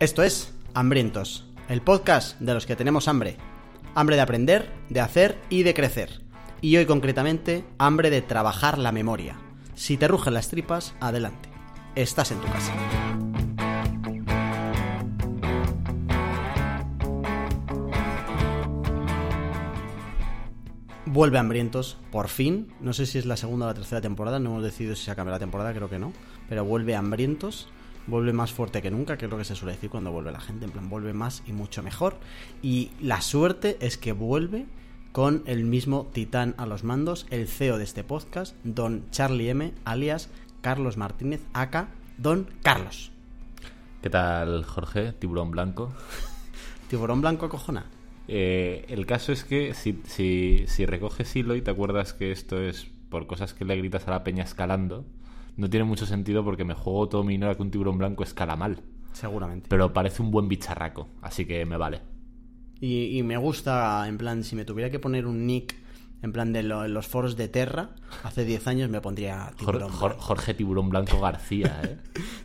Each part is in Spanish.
Esto es Hambrientos, el podcast de los que tenemos hambre. Hambre de aprender, de hacer y de crecer. Y hoy concretamente, hambre de trabajar la memoria. Si te rugen las tripas, adelante. Estás en tu casa. Vuelve Hambrientos, por fin. No sé si es la segunda o la tercera temporada, no hemos decidido si se acaba la temporada, creo que no. Pero vuelve Hambrientos, vuelve más fuerte que nunca, que es lo que se suele decir cuando vuelve la gente. En plan, vuelve más y mucho mejor. Y la suerte es que vuelve con el mismo titán a los mandos, el CEO de este podcast, don Charlie M, alias Carlos Martínez, acá Don Carlos. ¿Qué tal, Jorge? Tiburón blanco. ¿Tiburón blanco acojona? Eh, el caso es que si, si, si recoges hilo y te acuerdas que esto es por cosas que le gritas a la peña escalando, no tiene mucho sentido porque me juego todo mi dinero que un tiburón blanco escala mal. Seguramente. Pero parece un buen bicharraco, así que me vale. Y, y me gusta, en plan, si me tuviera que poner un nick, en plan de lo- los foros de Terra, hace 10 años me pondría tiburón, Jor- Jorge Tiburón Blanco García, ¿eh?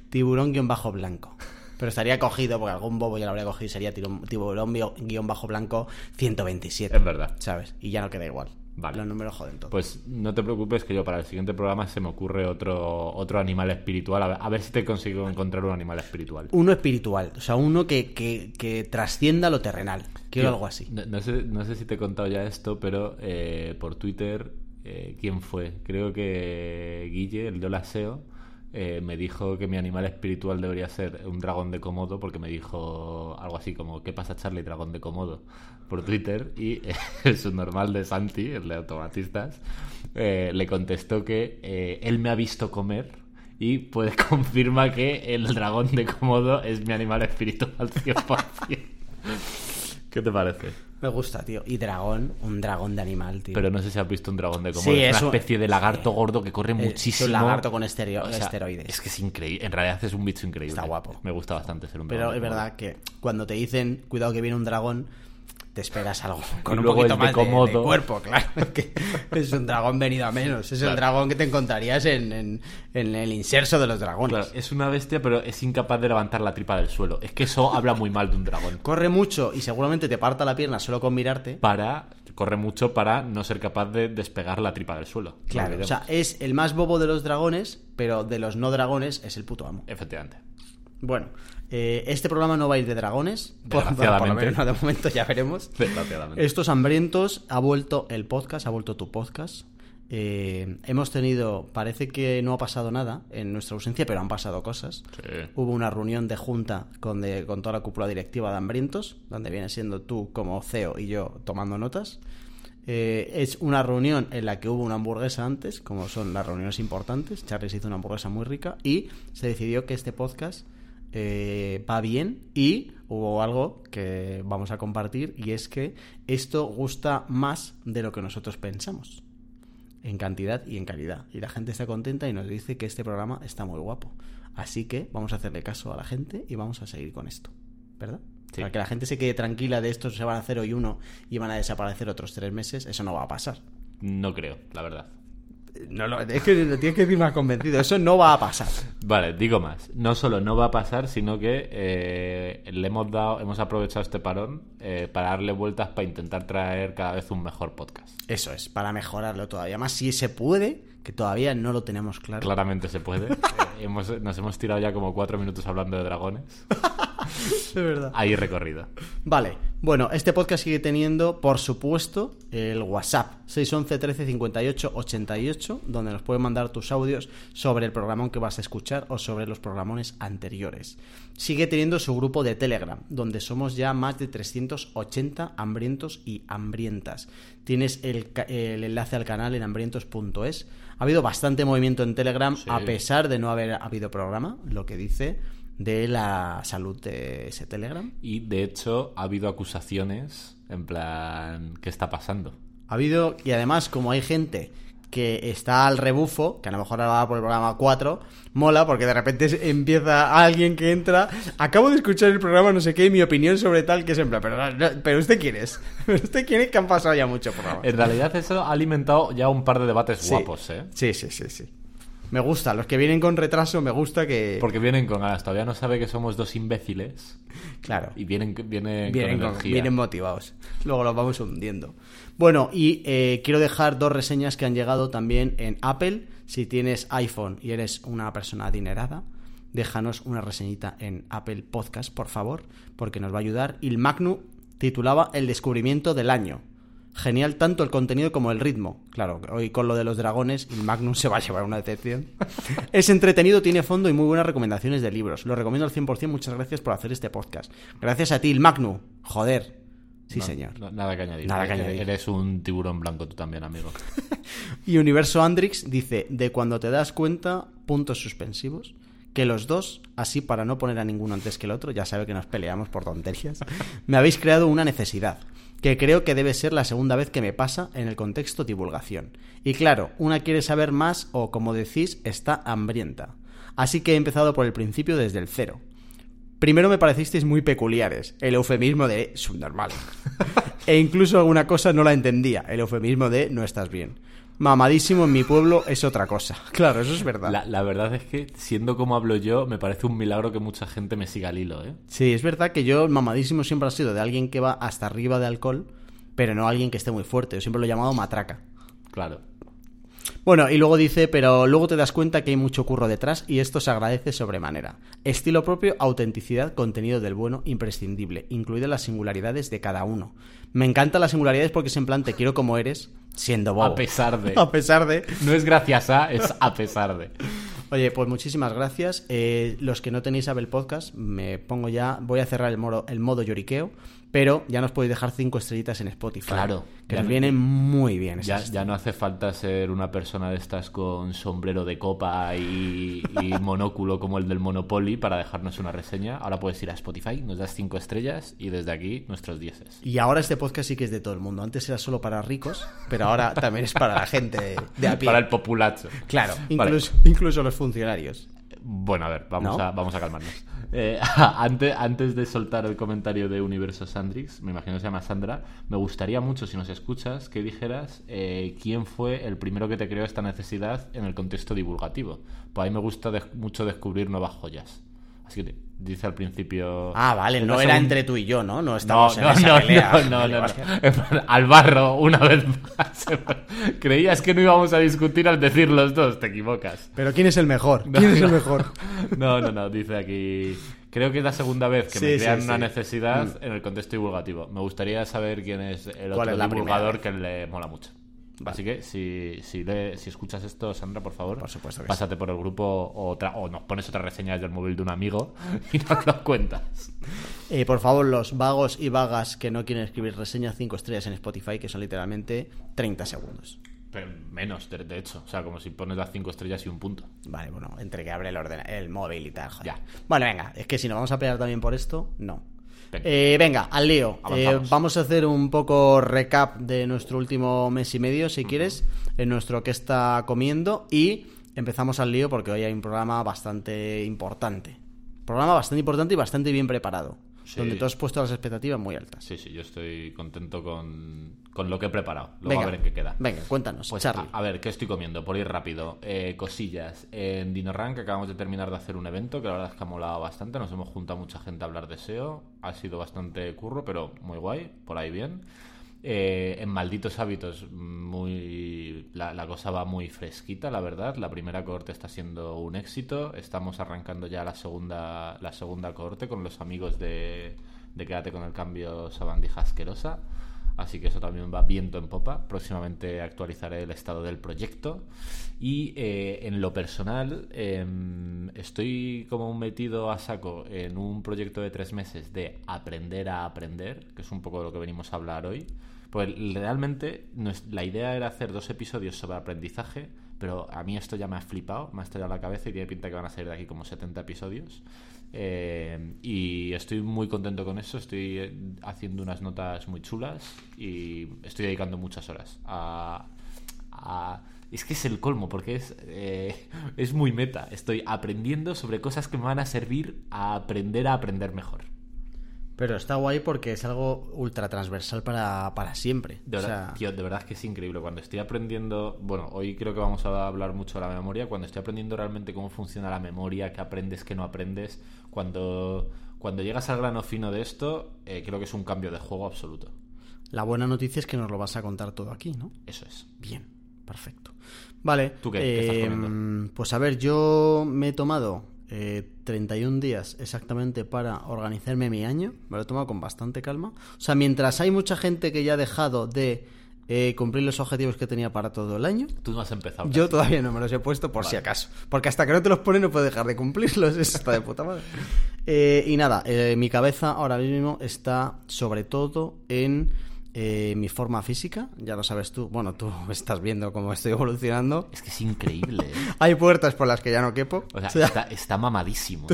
tiburón guion bajo blanco. Pero estaría cogido, porque algún bobo ya lo habría cogido, sería tiburón, guion bajo blanco 127. es verdad. ¿Sabes? Y ya no queda igual. Vale. Los números joden todo. Pues no te preocupes que yo para el siguiente programa se me ocurre otro, otro animal espiritual. A ver, a ver si te consigo encontrar un animal espiritual. Uno espiritual, o sea, uno que, que, que trascienda lo terrenal. Quiero algo así. No, no sé, no sé si te he contado ya esto, pero eh, por Twitter, eh, ¿quién fue? Creo que Guille, el de Hola SEO, eh, me dijo que mi animal espiritual debería ser un dragón de Komodo, porque me dijo algo así como, ¿qué pasa Charlie, dragón de Komodo? Por Twitter, y eh, su normal de Santi, el de automatistas, eh, le contestó que eh, él me ha visto comer y pues confirma que el dragón de Komodo es mi animal espiritual 100%. ¿Qué te parece? Me gusta, tío. Y dragón, un dragón de animal, tío. Pero no sé si has visto un dragón de Komodo. Sí, es es una un- especie de lagarto sí. gordo que corre Es muchísimo. un lagarto con estereo- O sea, esteroides. Es que es increíble. En realidad es un bicho increíble. Está guapo. Me gusta bastante ser un Pero dragón es de Komodo. verdad que cuando te dicen, cuidado que viene un dragón, te esperas algo con un poquito de más de, de cuerpo, claro. que es un dragón venido a menos. Es el dragón que te encontrarías en, en- en el inserso de los dragones. Claro, es una bestia, pero es incapaz de levantar la tripa del suelo. Es que eso habla muy mal de un dragón. Corre mucho y seguramente te parta la pierna solo con mirarte. Para. Corre mucho para no ser capaz de despegar la tripa del suelo. Claro, o sea, es el más bobo de los dragones, pero de los no dragones es el puto amo. Efectivamente. Bueno, eh, este programa no va a ir de dragones. Por, por lo Desgraciadamente. menos de momento ya veremos. Desgraciadamente. Estos hambrientos ha vuelto el podcast, ha vuelto tu podcast. Eh, hemos tenido, parece que no ha pasado nada en nuestra ausencia, pero han pasado cosas. Sí. Hubo una reunión de junta con, de- con toda la cúpula directiva de Hambrientos, donde viene siendo tú como CEO y yo tomando notas. Eh, es una reunión en la que hubo una hamburguesa antes, como son las reuniones importantes. Charlie se hizo una hamburguesa muy rica y se decidió que este podcast eh, va bien y hubo algo que vamos a compartir y es que esto gusta más de lo que nosotros pensamos en cantidad y en calidad. Y la gente está contenta y nos dice que este programa está muy guapo. Así que vamos a hacerle caso a la gente y vamos a seguir con esto. ¿Verdad? Sí. Para que la gente se quede tranquila de estos se van a hacer hoy uno y van a desaparecer otros tres meses, eso no va a pasar. No creo, la verdad. No, lo- es que lo tienes que decir más convencido, eso no va a pasar. Vale, digo más. No solo no va a pasar, sino que eh, le hemos dado, hemos aprovechado este parón eh, para darle vueltas para intentar traer cada vez un mejor podcast. Eso es, para mejorarlo todavía más. Si se puede, que todavía no lo tenemos claro. Claramente se puede. Eh, hemos- nos hemos tirado ya como cuatro minutos hablando de dragones. Es verdad. Ahí recorrido. Vale, bueno, este podcast sigue teniendo, por supuesto, el WhatsApp 611 13 58 88, donde nos puedes mandar tus audios sobre el programón que vas a escuchar o sobre los programones anteriores. Sigue teniendo su grupo de Telegram, donde somos ya más de 380 hambrientos y hambrientas. Tienes el, el enlace al canal en hambrientos.es. Ha habido bastante movimiento en Telegram, Sí. a pesar de no haber habido programa, lo que dice de la salud de ese Telegram. Y de hecho ha habido acusaciones en plan, ¿qué está pasando? Ha habido, y además, como hay gente que está al rebufo, que a lo mejor ahora va por el programa 4, mola porque de repente empieza alguien que entra, acabo de escuchar el programa no sé qué, y mi opinión sobre tal, que es en plan, pero, no, pero usted quién es, pero usted quién es que han pasado ya mucho programa. En realidad eso ha alimentado ya un par de debates Sí. guapos, ¿eh? Sí, sí, sí, sí. Me gusta, los que vienen con retraso me gusta que... Porque vienen con ganas, todavía no sabe que somos dos imbéciles. Claro. Y vienen, vienen, Vienen, con energía. vienen motivados. Luego los vamos hundiendo. Bueno, y eh, quiero dejar dos reseñas que han llegado también en Apple. Si tienes iPhone y eres una persona adinerada, déjanos una reseñita en Apple Podcast, por favor, porque nos va a ayudar. Y el Magnu titulaba El descubrimiento del año. Genial tanto el contenido como el ritmo. Claro, hoy con lo de los dragones, el Magnum se va a llevar una decepción. es entretenido, tiene fondo y muy buenas recomendaciones de libros. Lo recomiendo al 100%. Muchas gracias por hacer este podcast. Gracias a ti, el Magnum. Joder. Sí, No, señor. no, nada que añadir. Nada que añadir. Eres un tiburón blanco tú también, amigo. Y Universo Andrix dice, de cuando te das cuenta, puntos suspensivos, que los dos, así para no poner a ninguno antes que el otro, ya sabe que nos peleamos por tonterías, me habéis creado una necesidad, que creo que debe ser la segunda vez que me pasa en el contexto divulgación. Y claro, una quiere saber más o, como decís, está hambrienta. Así que he empezado por el principio desde el cero. Primero me parecisteis muy peculiares, el eufemismo de subnormal. e incluso alguna cosa no la entendía, el eufemismo de no estás bien. Mamadísimo en mi pueblo es otra cosa. Claro, eso es verdad. La, la verdad es que, siendo como hablo yo, me parece un milagro que mucha gente me siga al hilo, ¿eh? Sí, es verdad que yo mamadísimo siempre ha sido de alguien que va hasta arriba de alcohol, pero no alguien que esté muy fuerte. Yo siempre lo he llamado matraca. Claro. Bueno, y luego dice, pero luego te das cuenta que hay mucho curro detrás y esto se agradece sobremanera. Estilo propio, autenticidad, contenido del bueno, imprescindible, incluidas las singularidades de cada uno. Me encantan las singularidades porque es en plan te quiero como eres, siendo bobo. A pesar de. A pesar de... No es gracias a, es a pesar de. Oye, pues muchísimas gracias. Eh, los que no tenéis Apple Podcast, me pongo ya, voy a cerrar el el modo lloriqueo, pero ya nos podéis dejar cinco estrellitas en Spotify. Claro. Que nos no- vienen muy bien. Ya, ya no hace falta ser una persona de estas con sombrero de copa y, y monóculo como el del Monopoly para dejarnos una reseña. Ahora puedes ir a Spotify, nos das cinco estrellas y desde aquí nuestros dieces. Y ahora este podcast sí que es de todo el mundo. Antes era solo para ricos, pero ahora también es para la gente de, de a pie. Para el populacho. Claro, Vale. incluso, incluso los funcionarios. Bueno, a ver, vamos, ¿No? a, vamos a calmarnos. Eh, antes, antes de soltar el comentario de Universo Sandrix, me imagino que se llama Sandra, me gustaría mucho, si nos escuchas, que dijeras eh, quién fue el primero que te creó esta necesidad en el contexto divulgativo. Pues a mí me gusta mucho descubrir nuevas joyas. Así que dice al principio... Ah, vale, no era entre tú y yo, ¿no? No No, estamos no, en esa no, pelea. no, no, no, no. Al barro, una vez más. Creías que no íbamos a discutir al decir los dos, te equivocas. Pero ¿quién es el mejor? No, ¿Quién es el no. mejor? No, no, no, dice aquí. Creo que es la segunda vez que Sí, me crean sí. una necesidad en el contexto divulgativo. Me gustaría saber quién es el ¿Cuál otro es divulgador que le mola mucho. Así que si, si, le- si escuchas esto, Sandra, por favor, Por supuesto que pásate por el grupo o, otra, o nos pones otra reseña desde el móvil de un amigo y nos lo cuentas. Eh, por favor, los vagos y vagas que no quieren escribir reseñas 5 estrellas en Spotify, que son literalmente 30 segundos. Pero menos, de, de hecho. O sea, como si pones las cinco estrellas y un punto. Vale, bueno, entre que abre el ordenador, el móvil y tal. joder. Ya. Bueno, venga, es que si nos vamos a pelear también por esto, no. Venga. Eh, venga, al lío. Eh, vamos a hacer un poco recap de nuestro último mes y medio, si quieres, en nuestro que está comiendo. Y empezamos al lío porque hoy hay un programa bastante importante. Programa bastante importante y bastante bien preparado. Sí. Donde tú has puesto las expectativas muy altas. Sí, sí, yo estoy contento con, con lo que he preparado. Luego venga, a ver en qué queda. Venga, cuéntanos, Pues Charlie. a, a ver, ¿qué estoy comiendo? Por ir rápido. Eh, cosillas. En DinoRank acabamos de terminar de hacer un evento que la verdad es que ha molado bastante. Nos hemos juntado mucha gente a hablar de SEO. Ha sido bastante curro, pero muy guay. Por ahí bien. Eh, en Malditos Hábitos, muy la, la cosa va muy fresquita, la verdad. La primera cohorte está siendo un éxito. Estamos arrancando ya la segunda, la segunda cohorte con los amigos de, de Quédate con el cambio Sabandija Asquerosa. Así que eso también va viento en popa. Próximamente actualizaré el estado del proyecto. Y eh, en lo personal, em, estoy como metido a saco en un proyecto de tres meses de aprender a aprender, que es un poco de lo que venimos a hablar hoy. Pues realmente la idea era hacer dos episodios sobre aprendizaje, pero a mí esto ya me ha flipado, me ha estallado la cabeza y tiene pinta que van a salir de aquí como 70 episodios. Eh, y estoy muy contento con eso, estoy eh, haciendo unas notas muy chulas y estoy dedicando muchas horas a... a- es que es el colmo, porque es, eh, es muy meta. Estoy aprendiendo sobre cosas que me van a servir a aprender a aprender mejor. Pero está guay porque es algo ultra transversal para, para siempre. De O verdad, sea, tío, de verdad es que es increíble. Cuando estoy aprendiendo, bueno, hoy creo que vamos a hablar mucho de la memoria. Cuando estoy aprendiendo realmente cómo funciona la memoria, qué aprendes, qué no aprendes, cuando, cuando llegas al grano fino de esto, eh, creo que es un cambio de juego absoluto. la buena noticia es que nos lo vas a contar todo aquí, ¿no? Eso es. Bien, perfecto. Vale. ¿Tú qué? ¿Qué estás eh, comiendo? Pues a ver, yo me he tomado eh, 31 días exactamente para organizarme mi año. Me lo he tomado con bastante calma. O sea, mientras hay mucha gente que ya ha dejado de eh, cumplir los objetivos que tenía para todo el año, Tú no has empezado. yo todavía no me los he puesto por si acaso. Porque hasta que no te los pones no puedes dejar de cumplirlos. Eso está de puta madre. Eh, y nada, eh, mi cabeza ahora mismo está sobre todo en eh, mi forma física. Ya lo sabes tú. Bueno, tú estás viendo cómo estoy evolucionando. Es que es increíble, ¿eh? Hay puertas por las que ya no quepo. O sea, O sea, está, está mamadísimo.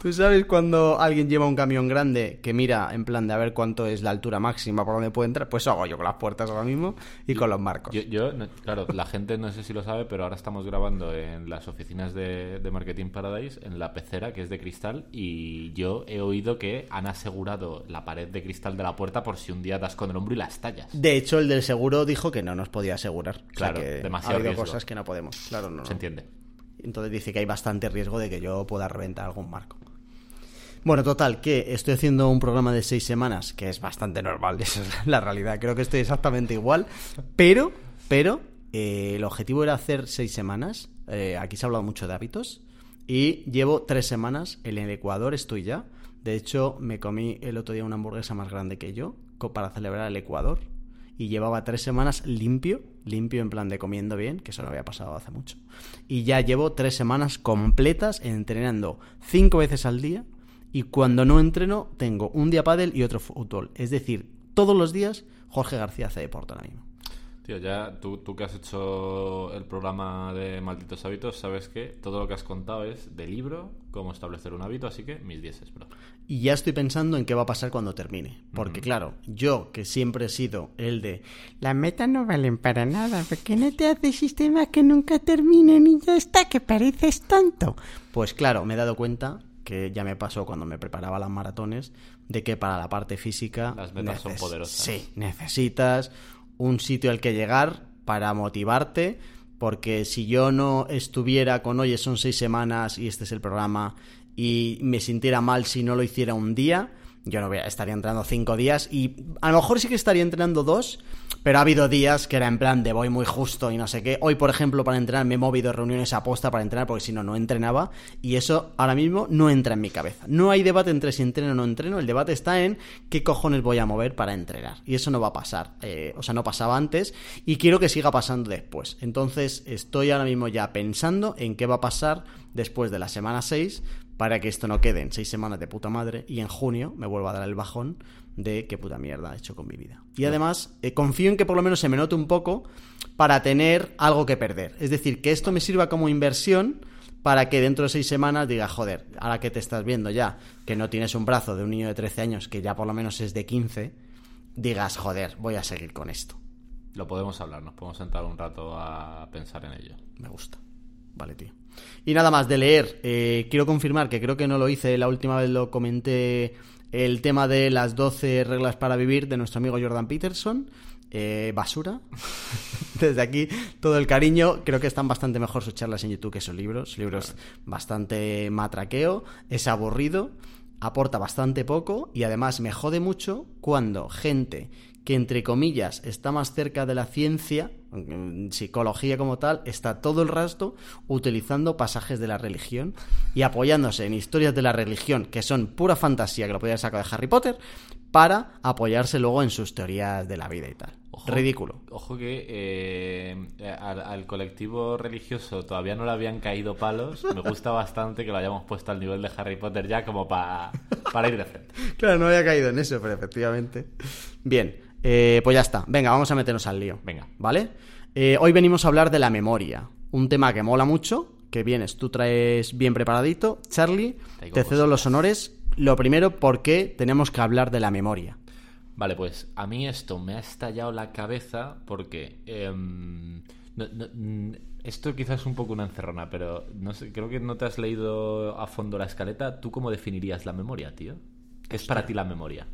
Tú sabes cuando alguien lleva un camión grande que mira en plan de a ver cuánto es la altura máxima por donde puede entrar, pues hago yo con las puertas ahora mismo y con los marcos. Yo, yo, no- claro, la gente no sé si lo sabe, pero ahora estamos grabando en las oficinas de, de Marketing Paradise, en la pecera, que es de cristal, y yo he oído que han asegurado la pared de cristal de la puerta por si un día das con el hombro y la De hecho, el del seguro dijo que no nos podía asegurar. O sea Claro, que demasiado ha habido riesgo. cosas que no podemos. Claro, no. no. ¿Se entiende? Entonces dice que hay bastante riesgo de que yo pueda reventar algún marco. Bueno, total, que estoy haciendo un programa de seis semanas, que es bastante normal, esa es la realidad. Creo que estoy exactamente igual. Pero, pero, eh, el objetivo era hacer seis semanas. Eh, aquí se ha hablado mucho de hábitos. Y llevo tres semanas en el Ecuador, estoy ya. De hecho, me comí el otro día una hamburguesa más grande que yo para celebrar el Ecuador. Y llevaba tres semanas limpio, limpio en plan de comiendo bien, que eso no había pasado hace mucho. Y ya llevo tres semanas completas entrenando cinco veces al día. Y cuando no entreno, tengo un día pádel y otro fútbol. Es decir, todos los días Jorge García hace deporte ahora mismo. Tío, ya tú, tú que has hecho el programa de Malditos Hábitos, sabes que todo lo que has contado es de libro, cómo establecer un hábito, así que mis dieces, bro. Y ya estoy pensando en qué va a pasar cuando termine. Porque claro, yo que siempre he sido el de... Las metas no valen para nada, porque no te haces sistemas que nunca terminen y ya está, que pareces tonto. Pues claro, me he dado cuenta que ya me pasó cuando me preparaba las maratones, de que para la parte física... Las metas son poderosas. Sí, necesitas un sitio al que llegar para motivarte, porque si yo no estuviera con, oye, son seis semanas y este es el programa, y me sintiera mal si no lo hiciera un día, yo no voy estaría entrenando cinco días y a lo mejor sí que estaría entrenando dos, pero ha habido días que era en plan de voy muy justo y no sé qué. Hoy, por ejemplo, para entrenar me he movido reuniones a posta para entrenar porque si no, no entrenaba y eso ahora mismo no entra en mi cabeza. No hay debate entre si entreno o no entreno, el debate está en qué cojones voy a mover para entrenar y eso no va a pasar. Eh, o sea, no pasaba antes y quiero que siga pasando después. Entonces, estoy ahora mismo ya pensando en qué va a pasar después de la semana 6 para que esto no quede en seis semanas de puta madre y en junio me vuelva a dar el bajón de qué puta mierda he hecho con mi vida. Y además, eh, confío en que por lo menos se me note un poco para tener algo que perder. Es decir, que esto me sirva como inversión para que dentro de seis semanas diga, joder, ahora que te estás viendo ya, que no tienes un brazo de un niño de 13 años, que ya por lo menos es de 15, digas, joder, voy a seguir con esto. Lo podemos hablar, nos podemos sentar un rato a pensar en ello. Me gusta. Vale, tío. Y nada más de leer, eh, quiero confirmar que creo que no lo hice, la última vez lo comenté el tema de las 12 reglas para vivir de nuestro amigo Jordan Peterson. Eh, basura. Desde aquí, todo el cariño. Creo que están bastante mejor sus charlas en YouTube que sus libros. Su libro es bastante matraqueo, es aburrido, aporta bastante poco y además me jode mucho cuando gente que entre comillas está más cerca de la ciencia, en psicología como tal, está todo el rato utilizando pasajes de la religión y apoyándose en historias de la religión que son pura fantasía que lo podía sacar de Harry Potter para apoyarse luego en sus teorías de la vida y tal. Ojo. Ridículo. Ojo que eh, al, al colectivo religioso todavía no le habían caído palos. Me gusta bastante que lo hayamos puesto al nivel de Harry Potter ya como pa- para ir de frente. Claro, no había caído en eso, pero efectivamente. Bien, eh, pues ya está. Venga, vamos a meternos al lío. Venga. ¿Vale? Eh, hoy venimos a hablar de la memoria. Un tema que mola mucho, que vienes, tú traes bien preparadito. Charlie, te cedo los honores. Lo primero, ¿por qué tenemos que hablar de la memoria? Vale, pues a mí esto me ha estallado la cabeza porque... em, no- no- mm, esto quizás es un poco una encerrona, pero no sé, creo que no te has leído a fondo la escaleta. ¿Tú cómo definirías la memoria, tío? ¿Qué es para ti la memoria?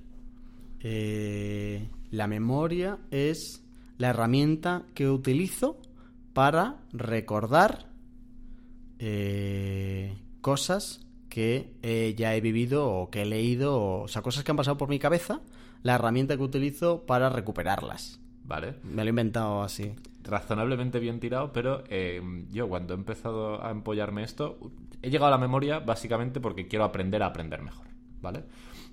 Eh, la memoria es la herramienta que utilizo para recordar eh, cosas que eh, ya he vivido o que he leído, o, o sea, cosas que han pasado por mi cabeza, la herramienta que utilizo para recuperarlas. ¿Vale? Me lo he inventado así. razonablemente bien tirado, pero eh, yo cuando he empezado a empollarme esto, he llegado a la memoria básicamente porque quiero aprender a aprender mejor, ¿vale?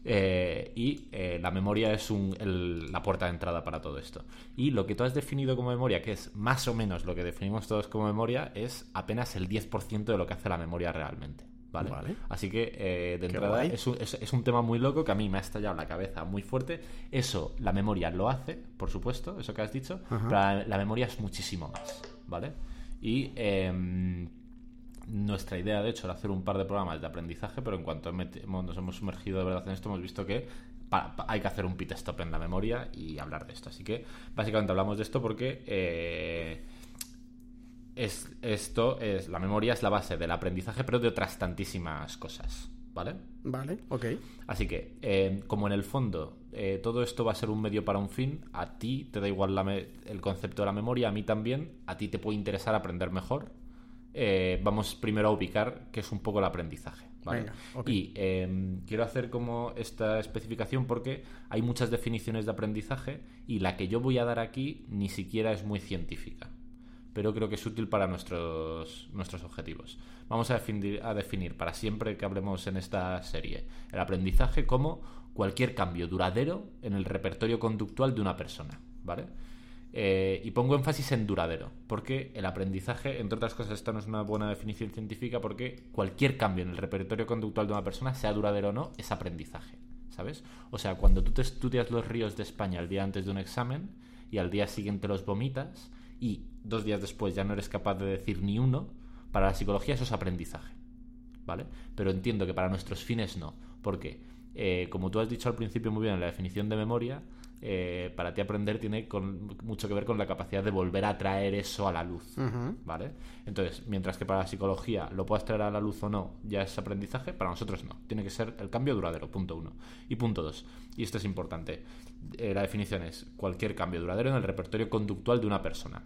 Eh, y eh, la memoria es un- el- la puerta de entrada para todo esto. Y lo que tú has definido como memoria, que es más o menos lo que definimos todos como memoria, es apenas el 10% de lo que hace la memoria realmente. ¿Vale? Vale. Así que eh, de Qué entrada es un, es- es un tema muy loco que a mí me ha estallado la cabeza muy fuerte. Eso, la memoria lo hace, por supuesto, eso que has dicho, Ajá. pero la, la memoria es muchísimo más, ¿vale? Y em, nuestra idea, de hecho, era hacer un par de programas de aprendizaje, pero en cuanto nos hemos sumergido de verdad en esto, hemos visto que hay que hacer un pit stop en la memoria y hablar de esto. Así que, básicamente, hablamos de esto porque... eh, es, esto es la memoria es la base del aprendizaje, pero de otras tantísimas cosas, ¿vale? Vale, ok. Así que, eh, como en el fondo eh, todo esto va a ser un medio para un fin, a ti te da igual la el concepto de la memoria, a mí también, a ti te puede interesar aprender mejor. Eh, vamos primero a ubicar qué es un poco el aprendizaje. ¿vale? Venga. Y eh, quiero hacer como esta especificación porque hay muchas definiciones de aprendizaje y la que yo voy a dar aquí ni siquiera es muy científica pero creo que es útil para nuestros, nuestros objetivos. Vamos a definir, a definir para siempre que hablemos en esta serie el aprendizaje como cualquier cambio duradero en el repertorio conductual de una persona, ¿vale? Eh, y pongo énfasis en duradero, porque el aprendizaje, entre otras cosas, esta no es una buena definición científica, porque cualquier cambio en el repertorio conductual de una persona, sea duradero o no, es aprendizaje, ¿sabes? O sea, cuando tú te estudias los ríos de España el día antes de un examen y al día siguiente los vomitas y dos días después ya no eres capaz de decir ni uno, para la psicología eso es aprendizaje, ¿vale? Pero entiendo que para nuestros fines no, porque eh, como tú has dicho al principio muy bien en la definición de memoria, eh, para ti aprender tiene con- mucho que ver con la capacidad de volver a traer eso a la luz. ¿vale? Entonces, mientras que para la psicología lo puedas traer a la luz o no, ya es aprendizaje, para nosotros no. Tiene que ser el cambio duradero, punto uno. Y punto dos, y esto es importante, eh, la definición es cualquier cambio duradero en el repertorio conductual de una persona.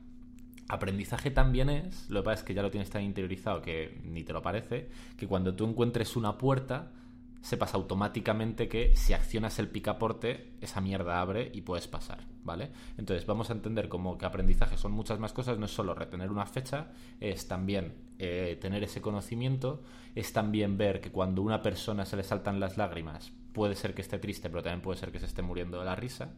Aprendizaje también es, lo que pasa es que ya lo tienes tan interiorizado que ni te lo parece, que cuando tú encuentres una puerta, sepas automáticamente que si accionas el picaporte, esa mierda abre y puedes pasar, ¿vale? Entonces vamos a entender como que aprendizaje son muchas más cosas, no es solo retener una fecha, es también eh, tener ese conocimiento, es también ver que cuando a una persona se le saltan las lágrimas, puede ser que esté triste, pero también puede ser que se esté muriendo de la risa.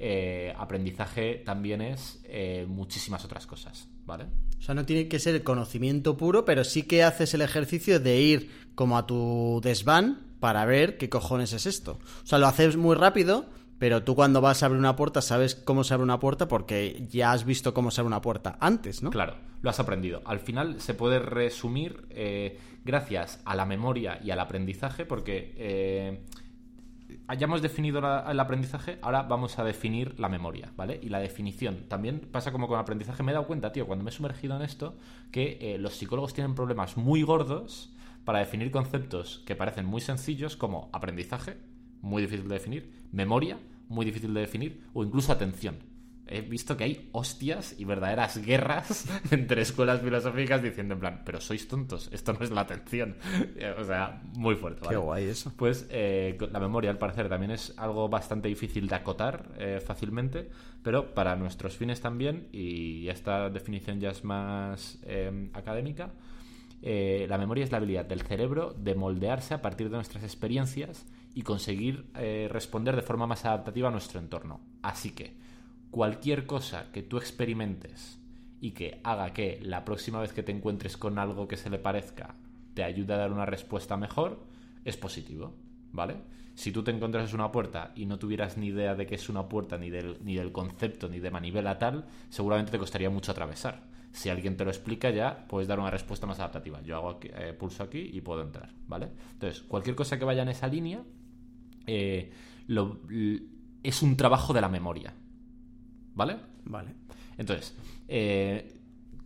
Eh, aprendizaje también es eh, muchísimas otras cosas, ¿vale? O sea, no tiene que ser el conocimiento puro, pero sí que haces el ejercicio de ir como a tu desván para ver qué cojones es esto. O sea, lo haces muy rápido, pero tú cuando vas a abrir una puerta sabes cómo se abre una puerta porque ya has visto cómo se abre una puerta antes, ¿no? Claro, lo has aprendido. Al final se puede resumir eh, gracias a la memoria y al aprendizaje, porque eh, hayamos definido el aprendizaje, ahora vamos a definir la memoria, ¿vale? Y la definición también pasa como con el aprendizaje. Me he dado cuenta, tío, cuando me he sumergido en esto, que eh, los psicólogos tienen problemas muy gordos para definir conceptos que parecen muy sencillos, como aprendizaje, muy difícil de definir, memoria, muy difícil de definir, o incluso atención. He visto que hay hostias y verdaderas guerras entre escuelas filosóficas diciendo en plan, pero sois tontos, esto no es la atención. O sea, muy fuerte. Qué guay eso. Pues eh, la memoria, al parecer, también es algo bastante difícil de acotar eh, fácilmente, pero para nuestros fines también, y esta definición ya es más eh, académica, eh, la memoria es la habilidad del cerebro de moldearse a partir de nuestras experiencias y conseguir eh, responder de forma más adaptativa a nuestro entorno. Así que cualquier cosa que tú experimentes y que haga que la próxima vez que te encuentres con algo que se le parezca te ayude a dar una respuesta mejor, es positivo, ¿vale? Si tú te encontrases una puerta y no tuvieras ni idea de qué es una puerta, ni del, ni del concepto, ni de manivela tal, seguramente te costaría mucho atravesar. Si alguien te lo explica ya, puedes dar una respuesta más adaptativa. Yo hago aquí- eh, pulso aquí y puedo entrar, ¿vale? Entonces, cualquier cosa que vaya en esa línea eh, lo- es un trabajo de la memoria, ¿vale? Vale. Entonces, eh,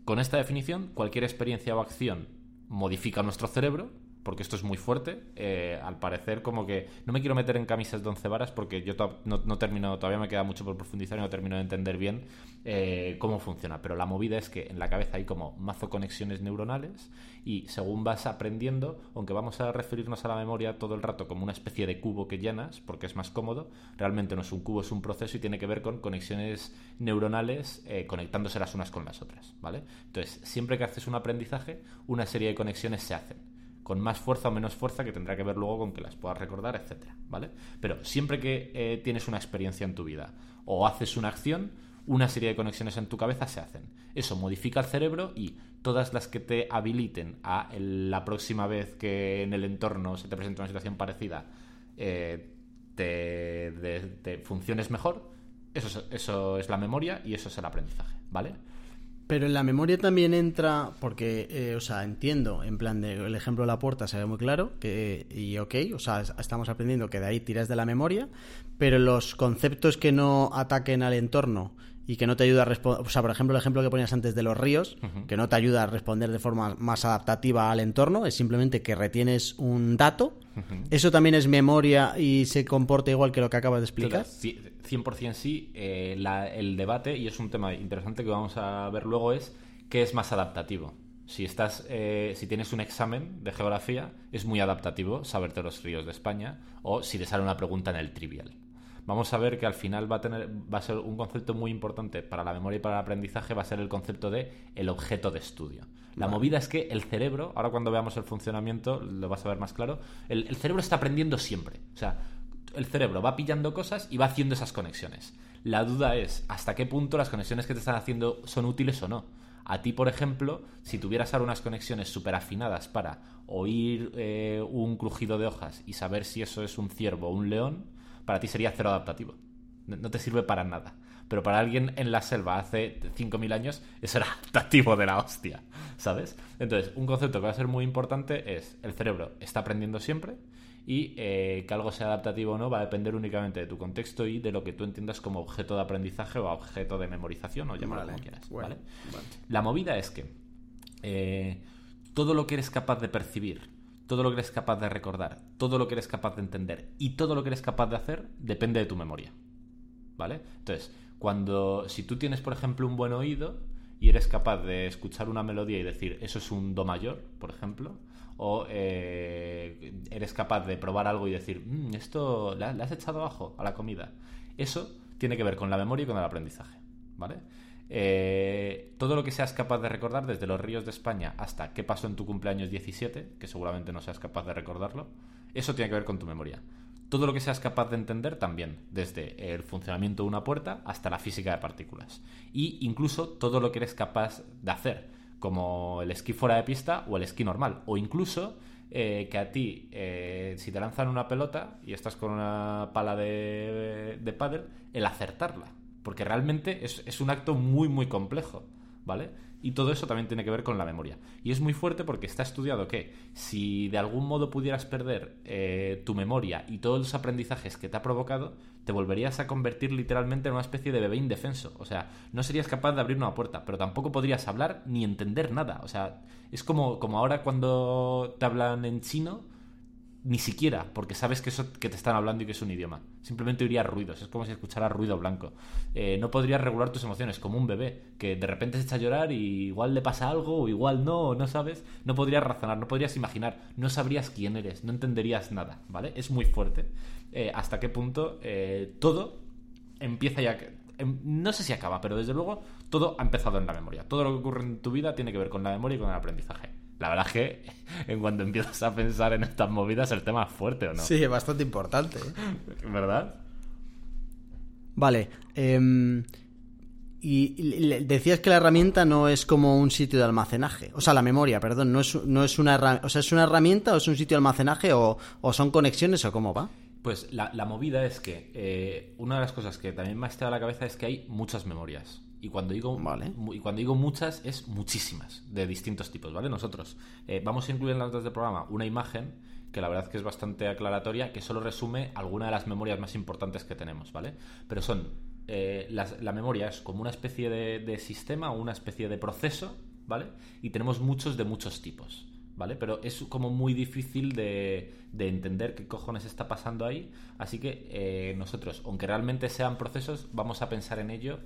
con esta definición, cualquier experiencia o acción modifica nuestro cerebro, porque esto es muy fuerte. Eh, al parecer, como que no me quiero meter en camisas de once varas porque yo no, no, termino, todavía me queda mucho por profundizar y no termino de entender bien eh, cómo funciona. Pero la movida es que en la cabeza hay como mazo conexiones neuronales y según vas aprendiendo, aunque vamos a referirnos a la memoria todo el rato como una especie de cubo que llenas, porque es más cómodo, realmente no es un cubo, es un proceso y tiene que ver con conexiones neuronales eh, conectándose las unas con las otras, ¿vale? Entonces, siempre que haces un aprendizaje, una serie de conexiones se hacen con más fuerza o menos fuerza que tendrá que ver luego con que las puedas recordar, etcétera, ¿vale? Pero siempre que eh, tienes una experiencia en tu vida o haces una acción, una serie de conexiones en tu cabeza se hacen. Eso modifica el cerebro y todas las que te habiliten a la próxima vez que en el entorno se te presente una situación parecida eh, te, funciones mejor, eso eso es la memoria y eso es el aprendizaje, ¿vale? Pero en la memoria también entra, porque, eh, o sea, entiendo, en plan de el ejemplo de la puerta se ve muy claro, que, y ok, o sea, estamos aprendiendo que de ahí tiras de la memoria, pero los conceptos que no ataquen al entorno y que no te ayuda a responder, o sea, por ejemplo, el ejemplo que ponías antes de los ríos, que no te ayuda a responder de forma más adaptativa al entorno, es simplemente que retienes un dato. ¿Eso también es memoria y se comporta igual que lo que acabas de explicar? 100% sí. Eh, el debate, y es un tema interesante que vamos a ver luego, es qué es más adaptativo. Si, estás, eh, si tienes un examen de geografía, es muy adaptativo saberte los ríos de España, o si te sale una pregunta en el trivial vamos a ver que al final va a tener va a ser un concepto muy importante para la memoria y para el aprendizaje va a ser el concepto de el objeto de estudio. La movida es que el cerebro, ahora cuando veamos el funcionamiento lo vas a ver más claro, el, cerebro está aprendiendo siempre. O sea, el cerebro va pillando cosas y va haciendo esas conexiones. La duda es hasta qué punto las conexiones que te están haciendo son útiles o no. A ti, por ejemplo, si tuvieras ahora unas conexiones súper afinadas para oír eh, un crujido de hojas y saber si eso es un ciervo o un león, para ti sería cero adaptativo. No te sirve para nada. Pero para alguien en la selva hace 5.000 años, eso era adaptativo de la hostia, ¿sabes? Entonces, un concepto que va a ser muy importante es el cerebro está aprendiendo siempre y eh, que algo sea adaptativo o no va a depender únicamente de tu contexto y de lo que tú entiendas como objeto de aprendizaje o objeto de memorización o llamarlo como quieras. ¿vale? La movida es que eh, todo lo que eres capaz de percibir todo lo que eres capaz de recordar, todo lo que eres capaz de entender y todo lo que eres capaz de hacer depende de tu memoria. ¿Vale? Entonces, cuando, si tú tienes, por ejemplo, un buen oído y eres capaz de escuchar una melodía y decir, eso es un do mayor, por ejemplo, o eh, eres capaz de probar algo y decir, mm, esto le has echado abajo a la comida, eso tiene que ver con la memoria y con el aprendizaje. ¿Vale? Eh, todo lo que seas capaz de recordar, desde los ríos de España hasta qué pasó en tu cumpleaños 17, que seguramente no seas capaz de recordarlo, eso tiene que ver con tu memoria. Todo lo que seas capaz de entender también, desde el funcionamiento de una puerta hasta la física de partículas. Y incluso todo lo que eres capaz de hacer, como el esquí fuera de pista o el esquí normal. O incluso eh, que a ti, eh, si te lanzan una pelota y estás con una pala de, de pádel, el acertarla porque realmente es, un acto muy, muy complejo, ¿vale? Y todo eso también tiene que ver con la memoria. Y es muy fuerte porque está estudiado que si de algún modo pudieras perder eh, tu memoria y todos los aprendizajes que te ha provocado, te volverías a convertir literalmente en una especie de bebé indefenso. O sea, no serías capaz de abrir una puerta, pero tampoco podrías hablar ni entender nada. O sea, es como, como ahora cuando te hablan en chino ni siquiera, porque sabes que eso que te están hablando y que es un idioma. Simplemente oirías ruidos, es como si escucharas ruido blanco. Eh, no podrías regular tus emociones, como un bebé, que de repente se echa a llorar y igual le pasa algo, o igual no, no sabes. No podrías razonar, no podrías imaginar, no sabrías quién eres, no entenderías nada, ¿vale? Es muy fuerte. Eh, hasta qué punto eh, todo empieza ya... Em, no sé si acaba, pero desde luego todo ha empezado en la memoria. Todo lo que ocurre en tu vida tiene que ver con la memoria y con el aprendizaje. La verdad es que en cuanto empiezas a pensar en estas movidas, el tema es fuerte, ¿o no? Sí, es bastante importante. ¿eh? ¿Verdad? Vale. Em, y decías que la herramienta no es como un sitio de almacenaje. O sea, la memoria, perdón. No es, no es una, o sea, ¿es una herramienta o es un sitio de almacenaje o, son conexiones o cómo va? Pues la, movida es que eh, una de las cosas que también me ha estado a la cabeza es que hay muchas memorias. Y cuando digo, y cuando digo muchas, es muchísimas, de distintos tipos, ¿vale? Nosotros eh, vamos a incluir en las notas del programa una imagen que la verdad es que es bastante aclaratoria, que solo resume alguna de las memorias más importantes que tenemos, ¿vale? Pero son, eh, la memoria es como una especie de, de sistema o una especie de proceso, ¿vale? Y tenemos muchos de muchos tipos. ¿vale? Pero es como muy difícil de, de entender qué cojones está pasando ahí. Así que eh, nosotros, aunque realmente sean procesos, vamos a pensar en ello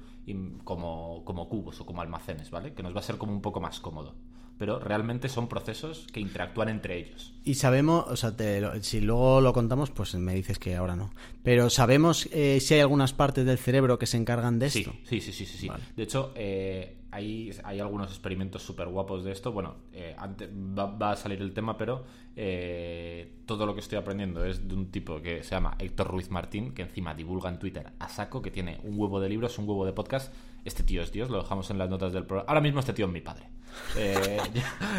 como, como cubos o como almacenes, ¿vale? Que nos va a ser como un poco más cómodo. Pero realmente son procesos que interactúan entre ellos. Y sabemos, o sea, te lo- si luego lo contamos, pues me dices que ahora no. Pero sabemos eh, si hay algunas partes del cerebro que se encargan de esto. sí, sí, sí, sí. sí. Vale. De hecho, eh, hay, algunos experimentos súper guapos de esto. Bueno, eh, ante- va, a salir el tema, pero eh, todo lo que estoy aprendiendo es de un tipo que se llama Héctor Ruiz Martín, que encima divulga en Twitter a saco, que tiene un huevo de libros, un huevo de podcast. Este tío es Dios, lo dejamos en las notas del programa. Ahora mismo este tío es mi padre. Eh,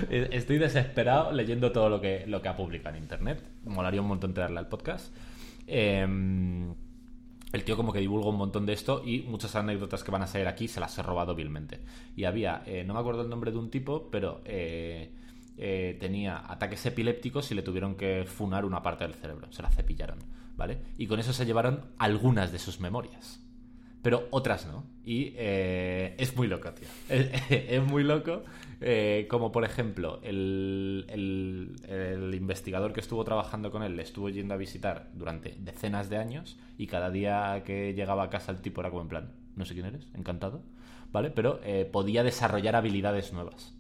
estoy desesperado leyendo todo lo que, lo que ha publicado en internet. Molaría un montón traerle al podcast. Em, el tío como que divulga un montón de esto y muchas anécdotas que van a salir aquí se las he robado vilmente. Y había, eh, no me acuerdo el nombre de un tipo, pero eh, eh, tenía ataques epilépticos y le tuvieron que funar una parte del cerebro. Se la cepillaron, ¿vale? Y con eso se llevaron algunas de sus memorias. Pero otras no. Y es muy loco, tío. Es muy loco. Eh, como por ejemplo, el, el- investigador que estuvo trabajando con él le estuvo yendo a visitar durante decenas de años. Y cada día que llegaba a casa el tipo era como en plan, no sé quién eres, encantado. ¿Vale? Pero eh, podía desarrollar habilidades nuevas.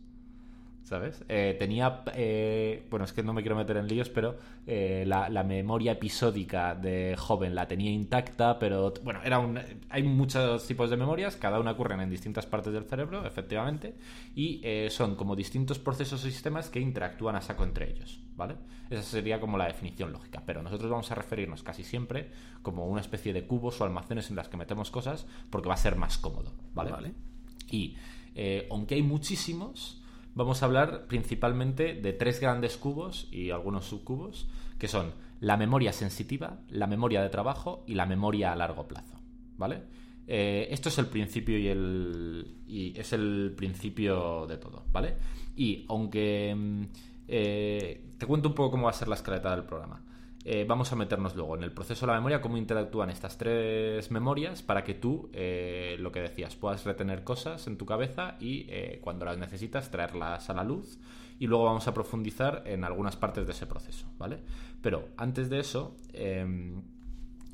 ¿Sabes? Eh, tenía. eh, bueno, es que no me quiero meter en líos, pero eh, la, la memoria episódica de joven la tenía intacta, pero. Bueno, era un, hay muchos tipos de memorias, cada una ocurren en distintas partes del cerebro, efectivamente, y son como distintos procesos o sistemas que interactúan a saco entre ellos, ¿vale? Esa sería como la definición lógica, pero nosotros vamos a referirnos casi siempre como una especie de cubos o almacenes en las que metemos cosas porque va a ser más cómodo, ¿vale? Vale. Y aunque hay muchísimos, vamos a hablar principalmente de tres grandes cubos y algunos subcubos, que son la memoria sensitiva, la memoria de trabajo y la memoria a largo plazo. ¿Vale? Eh, esto es el principio y el. y es el principio de todo, ¿vale? Y aunque. mm, eh, te cuento un poco cómo va a ser la escaleta del programa. Eh, vamos a meternos luego en el proceso de la memoria, cómo interactúan estas tres memorias para que tú, eh, lo que decías, puedas retener cosas en tu cabeza y eh, cuando las necesitas traerlas a la luz. Y luego vamos a profundizar en algunas partes de ese proceso, ¿vale? Pero antes de eso, em,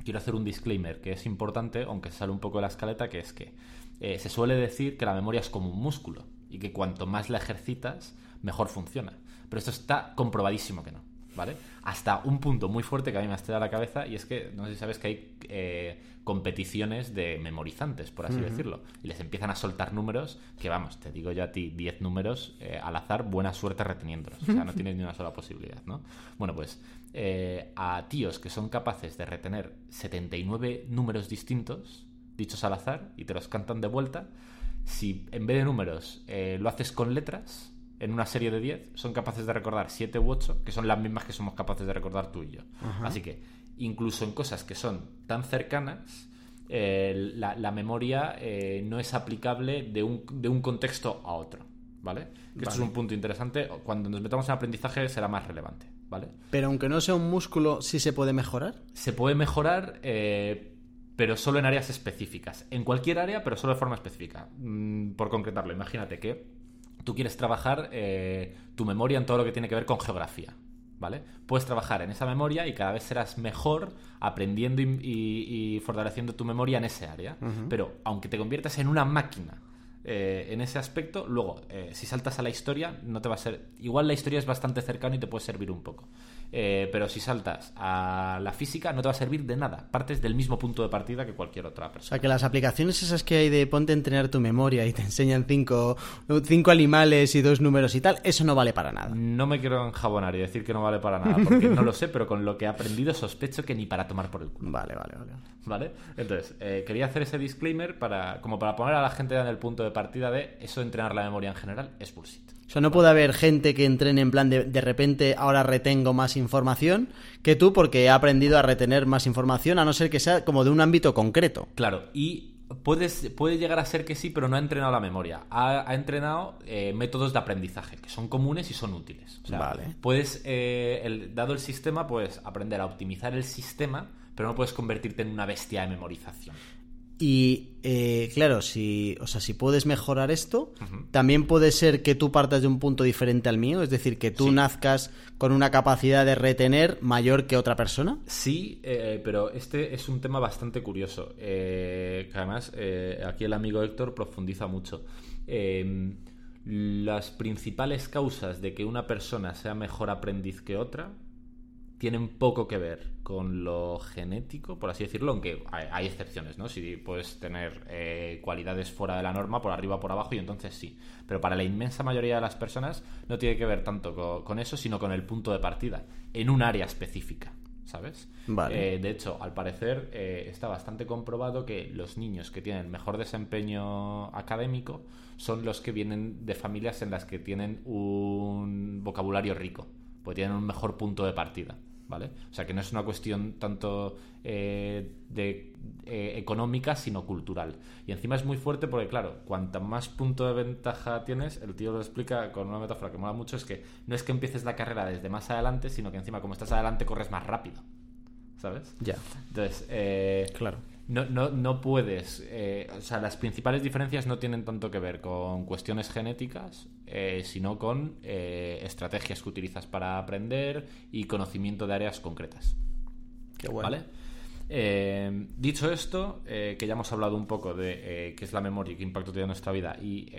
quiero hacer un disclaimer que es importante, aunque sale un poco de la escaleta, que es que se suele decir que la memoria es como un músculo y que cuanto más la ejercitas, mejor funciona. Pero esto está comprobadísimo que no, ¿vale? Hasta un punto muy fuerte que a mí me ha estallado la cabeza y es que, no sé si sabes que hay eh, competiciones de memorizantes, por así decirlo, y les empiezan a soltar números que, vamos, te digo yo a ti, 10 números eh, al azar, buena suerte reteniéndolos. O sea, no tienes ni una sola posibilidad, ¿no? Bueno, pues eh, a tíos que son capaces de retener 79 números distintos, dichos al azar, y te los cantan de vuelta, si en vez de números lo haces con letras, en una serie de 10, son capaces de recordar 7 u 8, que son las mismas que somos capaces de recordar tú y yo. Así que, incluso en cosas que son tan cercanas, eh, la, la memoria eh, no es aplicable de un, de un contexto a otro. ¿Vale? Que Esto es Vale. un punto interesante. Cuando nos metamos en aprendizaje será más relevante. ¿Vale? Pero aunque no sea un músculo, sí se puede mejorar. Se puede mejorar, eh, pero solo en áreas específicas. En cualquier área, pero solo de forma específica. Mm, por concretarlo, imagínate que tú quieres trabajar eh, tu memoria en todo lo que tiene que ver con geografía. ¿Vale? Puedes trabajar en esa memoria y cada vez serás mejor aprendiendo y, y- y fortaleciendo tu memoria en ese área. Pero aunque te conviertas en una máquina eh, en ese aspecto, luego, eh, si saltas a la historia, no te va a ser. Igual la historia es bastante cercana y te puede servir un poco. Eh, pero si saltas a la física, no te va a servir de nada. Partes del mismo punto de partida que cualquier otra O persona. sea, que las aplicaciones esas que hay de ponte a entrenar tu memoria y te enseñan cinco, cinco animales y dos números y tal, eso no vale para nada. No me quiero enjabonar y decir que no vale para nada, porque no lo sé, pero con lo que he aprendido sospecho que ni para tomar por el culo. Vale, vale, vale. ¿Vale? Entonces, eh, quería hacer ese disclaimer para, como para poner a la gente en el punto de partida de eso de entrenar la memoria en general es bullshit. O sea, no puede haber gente que entrene en plan de de repente ahora retengo más información que tú porque he aprendido a retener más información, a no ser que sea como de un ámbito concreto. Claro, y puedes, puede llegar a ser que sí, pero no ha entrenado la memoria. Ha, ha entrenado eh, métodos de aprendizaje que son comunes y son útiles. O sea, Vale. puedes, eh, el- dado el sistema, puedes aprender a optimizar el sistema, pero no puedes convertirte en una bestia de memorización. Y eh, claro, si, o sea, si puedes mejorar esto, también puede ser que tú partas de un punto diferente al mío, es decir, que tú Sí. nazcas con una capacidad de retener mayor que otra persona. Sí, eh, pero este es un tema bastante curioso. eh, que además, aquí el amigo Héctor profundiza mucho. Eh, las principales causas de que una persona sea mejor aprendiz que otra tienen poco que ver con lo genético, por así decirlo, aunque hay, hay excepciones, ¿no? Si puedes tener eh, cualidades fuera de la norma, por arriba o por abajo, y entonces sí. Pero para la inmensa mayoría de las personas no tiene que ver tanto co- con, eso, sino con el punto de partida, en un área específica, ¿sabes? Vale. Eh, de hecho, al parecer eh, está bastante comprobado que los niños que tienen mejor desempeño académico son los que vienen de familias en las que tienen un vocabulario rico, pues tienen un mejor punto de partida. ¿Vale? O sea que no es una cuestión tanto eh, de eh, económica, sino cultural. Y encima es muy fuerte porque, claro, cuanta más punto de ventaja tienes, el tío lo explica con una metáfora que mola mucho, es que no es que empieces la carrera desde más adelante, sino que encima como estás adelante corres más rápido. ¿Sabes? Ya, Entonces, eh, claro. No, no, no puedes. eh, o sea, las principales diferencias no tienen tanto que ver con cuestiones genéticas, eh, sino con eh, estrategias que utilizas para aprender y conocimiento de áreas concretas. Qué bueno. ¿Vale? Eh, dicho esto, eh, que ya hemos hablado un poco de eh, qué es la memoria y qué impacto tiene en nuestra vida y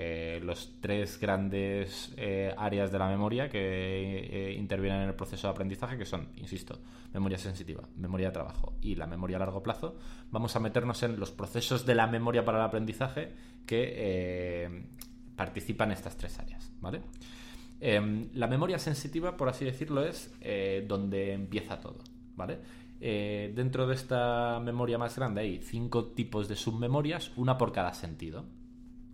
los tres grandes áreas de la memoria que intervienen en el proceso de aprendizaje, que son, insisto, memoria sensitiva, memoria de trabajo y la memoria a largo plazo, vamos a meternos en los procesos de la memoria para el aprendizaje que participan estas tres áreas. ¿vale? Eh, la memoria sensitiva, por así decirlo, es donde empieza todo, ¿vale? Eh, dentro de esta memoria más grande hay cinco tipos de submemorias, una por cada sentido,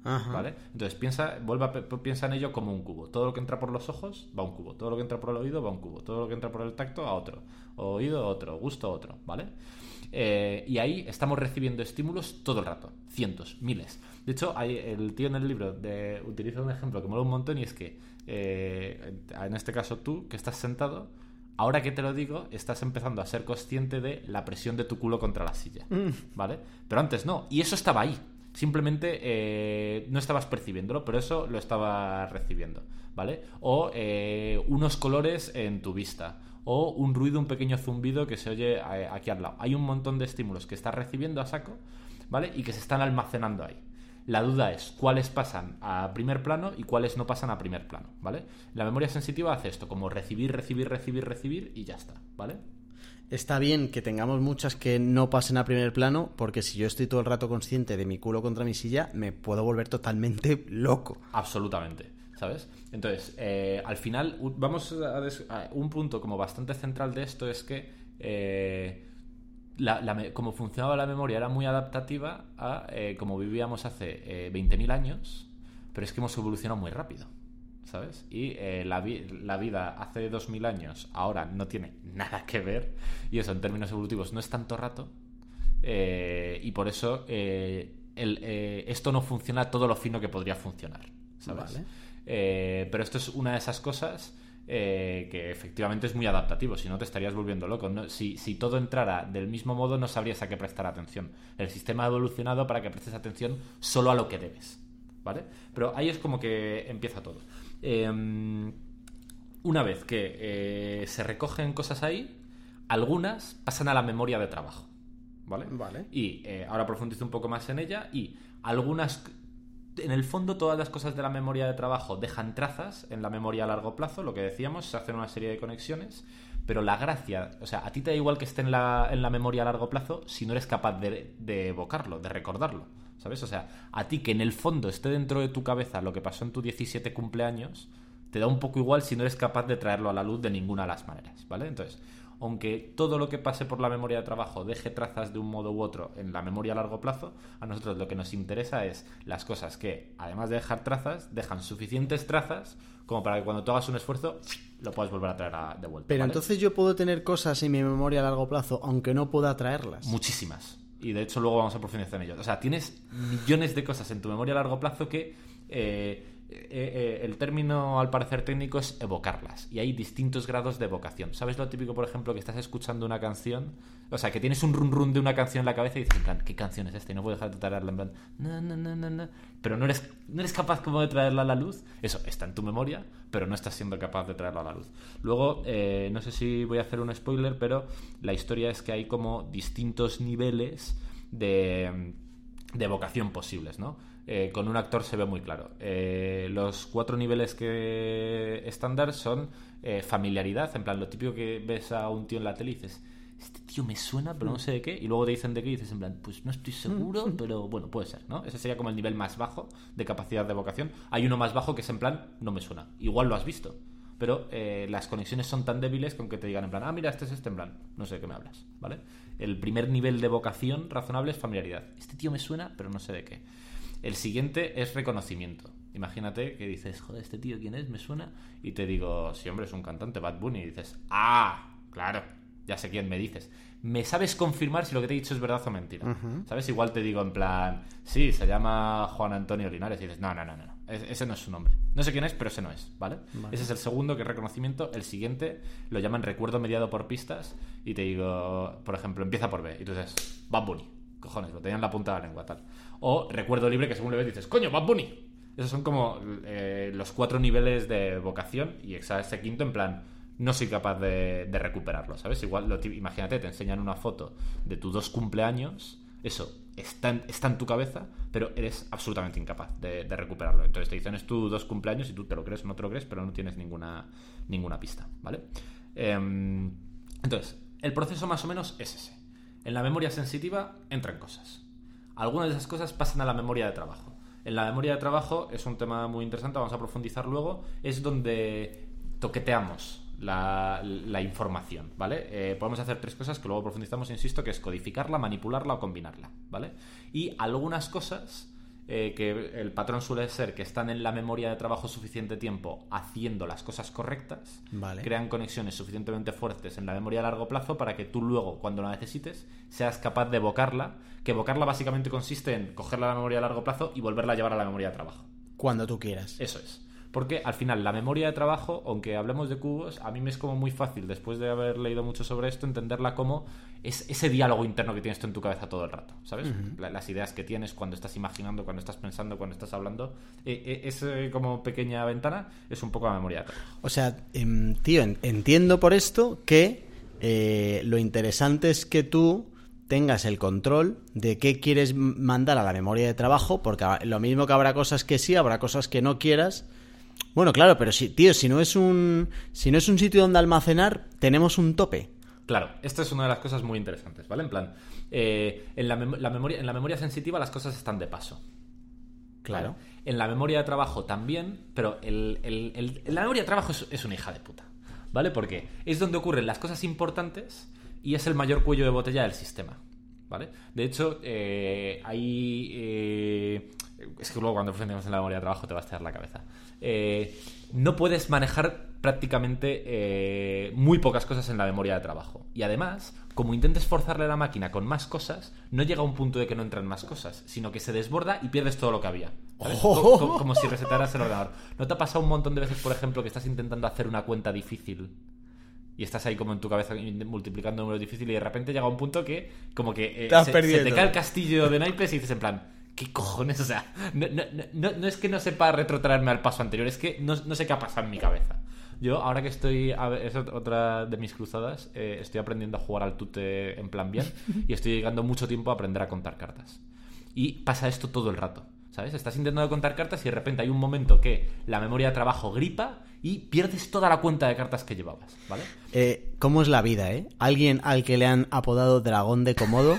Ajá. ¿vale? Entonces piensa, vuelve a pe- piensa en ello como un cubo. Todo lo que entra por los ojos va a un cubo, todo lo que entra por el oído va a un cubo, todo lo que entra por el tacto a otro, oído a otro, gusto a otro, ¿vale? Eh, y ahí estamos recibiendo estímulos todo el rato, cientos, miles. De hecho, hay, el tío en el libro de, utiliza un ejemplo que mola un montón y es que, eh, en este caso tú, que estás sentado, ahora que te lo digo, estás empezando a ser consciente de la presión de tu culo contra la silla, ¿vale? Pero antes no, y eso estaba ahí. Simplemente eh, no estabas percibiéndolo, pero eso lo estaba recibiendo, ¿vale? O eh, unos colores en tu vista, o un ruido, un pequeño zumbido que se oye eh, aquí al lado. Hay un montón de estímulos que estás recibiendo a saco, ¿vale? Y que se están almacenando ahí. La duda es cuáles pasan a primer plano y cuáles no pasan a primer plano, ¿vale? La memoria sensitiva hace esto, como recibir, recibir, recibir, recibir y ya está, ¿vale? Está bien que tengamos muchas que no pasen a primer plano, porque si yo estoy todo el rato consciente de mi culo contra mi silla, me puedo volver totalmente loco. Absolutamente, ¿sabes? Entonces, eh, al final, vamos a un punto como bastante central de esto es que eh, la- como funcionaba la memoria era muy adaptativa a eh, como vivíamos hace eh, 20.000 años, pero es que hemos evolucionado muy rápido, ¿sabes? Y eh, la, vi- la vida hace 2.000 años ahora no tiene nada que ver, y eso en términos evolutivos no es tanto rato, eh, y por eso eh, el- esto no funciona todo lo fino que podría funcionar, ¿sabes? Vale. Pero esto es una de esas cosas eh, que efectivamente es muy adaptativo, si no te estarías volviendo loco. No- si, si todo entrara del mismo modo, no sabrías a qué prestar atención. El sistema ha evolucionado para que prestes atención solo a lo que debes, ¿vale? Pero ahí es como que empieza todo. Em, una vez que eh, se recogen cosas ahí, algunas pasan a la memoria de trabajo, ¿vale? Vale. Y eh, ahora profundizo un poco más en ella y algunas... En el fondo todas las cosas de la memoria de trabajo dejan trazas en la memoria a largo plazo, lo que decíamos, se hacen una serie de conexiones, pero la gracia, o sea, a ti te da igual que esté en la, en la memoria a largo plazo si no eres capaz de, de evocarlo, de recordarlo, ¿sabes? O sea, a ti que en el fondo esté dentro de tu cabeza lo que pasó en tu 17 cumpleaños, te da un poco igual si no eres capaz de traerlo a la luz de ninguna de las maneras, ¿vale? Entonces, aunque todo lo que pase por la memoria de trabajo deje trazas de un modo u otro en la memoria a largo plazo, a nosotros lo que nos interesa es las cosas que, además de dejar trazas, dejan suficientes trazas como para que cuando tú hagas un esfuerzo lo puedas volver a traer a- de vuelta. Pero ¿vale? entonces yo puedo tener cosas en mi memoria a largo plazo, aunque no pueda traerlas. Muchísimas. Y de hecho luego vamos a profundizar en ello. O sea, tienes millones de cosas en tu memoria a largo plazo que eh, eh, eh, el término al parecer técnico es evocarlas y hay distintos grados de evocación. ¿Sabes lo típico, por ejemplo, que estás escuchando una canción? O sea, que tienes un run run de una canción en la cabeza y dices, ¿qué canción es esta? Y no puedes dejar de tararla en plan, pero no eres, no eres capaz como de traerla a la luz. Eso está en tu memoria, pero no estás siendo capaz de traerla a la luz. Luego, eh, no sé si voy a hacer un spoiler, pero la historia es que hay como distintos niveles de, de evocación posibles, ¿no? Eh, con un actor se ve muy claro. Eh, los cuatro niveles que estándar son eh, familiaridad, en plan, lo típico que ves a un tío en la tele y dices, este tío me suena, pero no sé de qué, y luego te dicen de qué y dices, en plan, pues no estoy seguro, pero bueno, puede ser, ¿no? Ese sería como el nivel más bajo de capacidad de evocación. Hay uno más bajo que es en plan, no me suena. Igual lo has visto. Pero las conexiones son tan débiles que aunque te digan en plan, ah, mira, este es este en plan, no sé de qué me hablas, ¿vale? El primer nivel de evocación razonable es familiaridad. Este tío me suena, pero no sé de qué. El siguiente es reconocimiento. Imagínate que dices, joder, este tío quién es, me suena. Y te digo, sí, hombre, es un cantante, Bad Bunny. Y dices, ah, claro, ya sé quién me dices. ¿Me sabes confirmar si lo que te he dicho es verdad o mentira? ¿Sabes? Igual te digo en plan, sí, se llama Juan Antonio Linares. Y dices, no, no, no, no, no. es- ese no es su nombre. No sé quién es, pero ese no es, ¿vale? Ese es el segundo, que es reconocimiento. El siguiente lo llaman recuerdo mediado por pistas. Y te digo, por ejemplo, empieza por B. Y tú dices, Bad Bunny. Cojones, lo tenían en la punta de la lengua, tal. O recuerdo libre, que según le ves dices, coño, Bad Bunny. Esos son como eh, los cuatro niveles de vocación. Y ese quinto, en plan, no soy capaz de, recuperarlo, ¿sabes? Igual, imagínate, te enseñan una foto de tus dos cumpleaños. Eso está en, está en tu cabeza, pero eres absolutamente incapaz de, recuperarlo. Entonces te dicen es tu dos cumpleaños y tú te lo crees no te lo crees, pero no tienes ninguna, ninguna pista, ¿vale? Em, entonces, el proceso más o menos es ese. En la memoria sensitiva entran cosas. Algunas de esas cosas pasan a la memoria de trabajo. En la memoria de trabajo es un tema muy interesante, vamos a profundizar luego, es donde toqueteamos la, información, ¿vale? Eh, podemos hacer tres cosas que luego profundizamos, insisto, que es codificarla, manipularla o combinarla, ¿vale? Y algunas cosas eh, que el patrón suele ser que están en la memoria de trabajo suficiente tiempo haciendo las cosas correctas, Vale. crean conexiones suficientemente fuertes en la memoria a largo plazo para que tú luego, cuando la necesites, seas capaz de evocarla, que evocarla básicamente consiste en cogerla a la memoria a largo plazo y volverla a llevar a la memoria de trabajo. Cuando tú quieras. Eso es. Porque al final la memoria de trabajo, aunque hablemos de cubos, a mí me es como muy fácil, después de haber leído mucho sobre esto, entenderla como es ese diálogo interno que tienes tú en tu cabeza todo el rato, ¿sabes? La- Las ideas que tienes cuando estás imaginando, cuando estás pensando, cuando estás hablando. Eh, eh, ese como pequeña ventana es un poco la memoria de trabajo. O sea, em, tío, en- entiendo por esto que eh, lo interesante es que tú tengas el control de qué quieres mandar a la memoria de trabajo, porque lo mismo que habrá cosas que sí, habrá cosas que no quieras. Bueno, claro, pero si, tío, si no es un, si no es un sitio donde almacenar, tenemos un tope. Claro, esta es una de las cosas muy interesantes, ¿vale? En plan, eh, en, la mem- la memoria, en la memoria sensitiva las cosas están de paso. Claro. ¿vale? En la memoria de trabajo también, pero el, el- el- la memoria de trabajo es, es una hija de puta, ¿vale? Porque es donde ocurren las cosas importantes y es el mayor cuello de botella del sistema, ¿vale? De hecho, eh, hay... eh, es que luego cuando profundizamos en la memoria de trabajo te va a estallar la cabeza. Eh, no puedes manejar prácticamente eh, muy pocas cosas en la memoria de trabajo. Y además, como intentes forzarle a la máquina con más cosas, no llega a un punto de que no entran más cosas, sino que se desborda y pierdes todo lo que había. co- como si resetaras el ordenador. ¿No te ha pasado un montón de veces, por ejemplo, que estás intentando hacer una cuenta difícil y estás ahí como en tu cabeza multiplicando números difíciles y de repente llega un punto que como que eh, se, se te cae el castillo de naipes y dices en plan ¿qué cojones? O sea, no, no- no- no es que no sepa retrotraerme al paso anterior, es que no, sé qué ha pasado en mi cabeza. Yo, ahora que estoy, es ot- otra de mis cruzadas, eh, estoy aprendiendo a jugar al tute en plan bien y estoy llegando mucho tiempo a aprender a contar cartas. Y pasa esto todo el rato, ¿sabes? Estás intentando contar cartas y de repente hay un momento que la memoria de trabajo gripa y pierdes toda la cuenta de cartas que llevabas, ¿vale? Eh, ¿Cómo es la vida, eh? Alguien al que le han apodado dragón de Komodo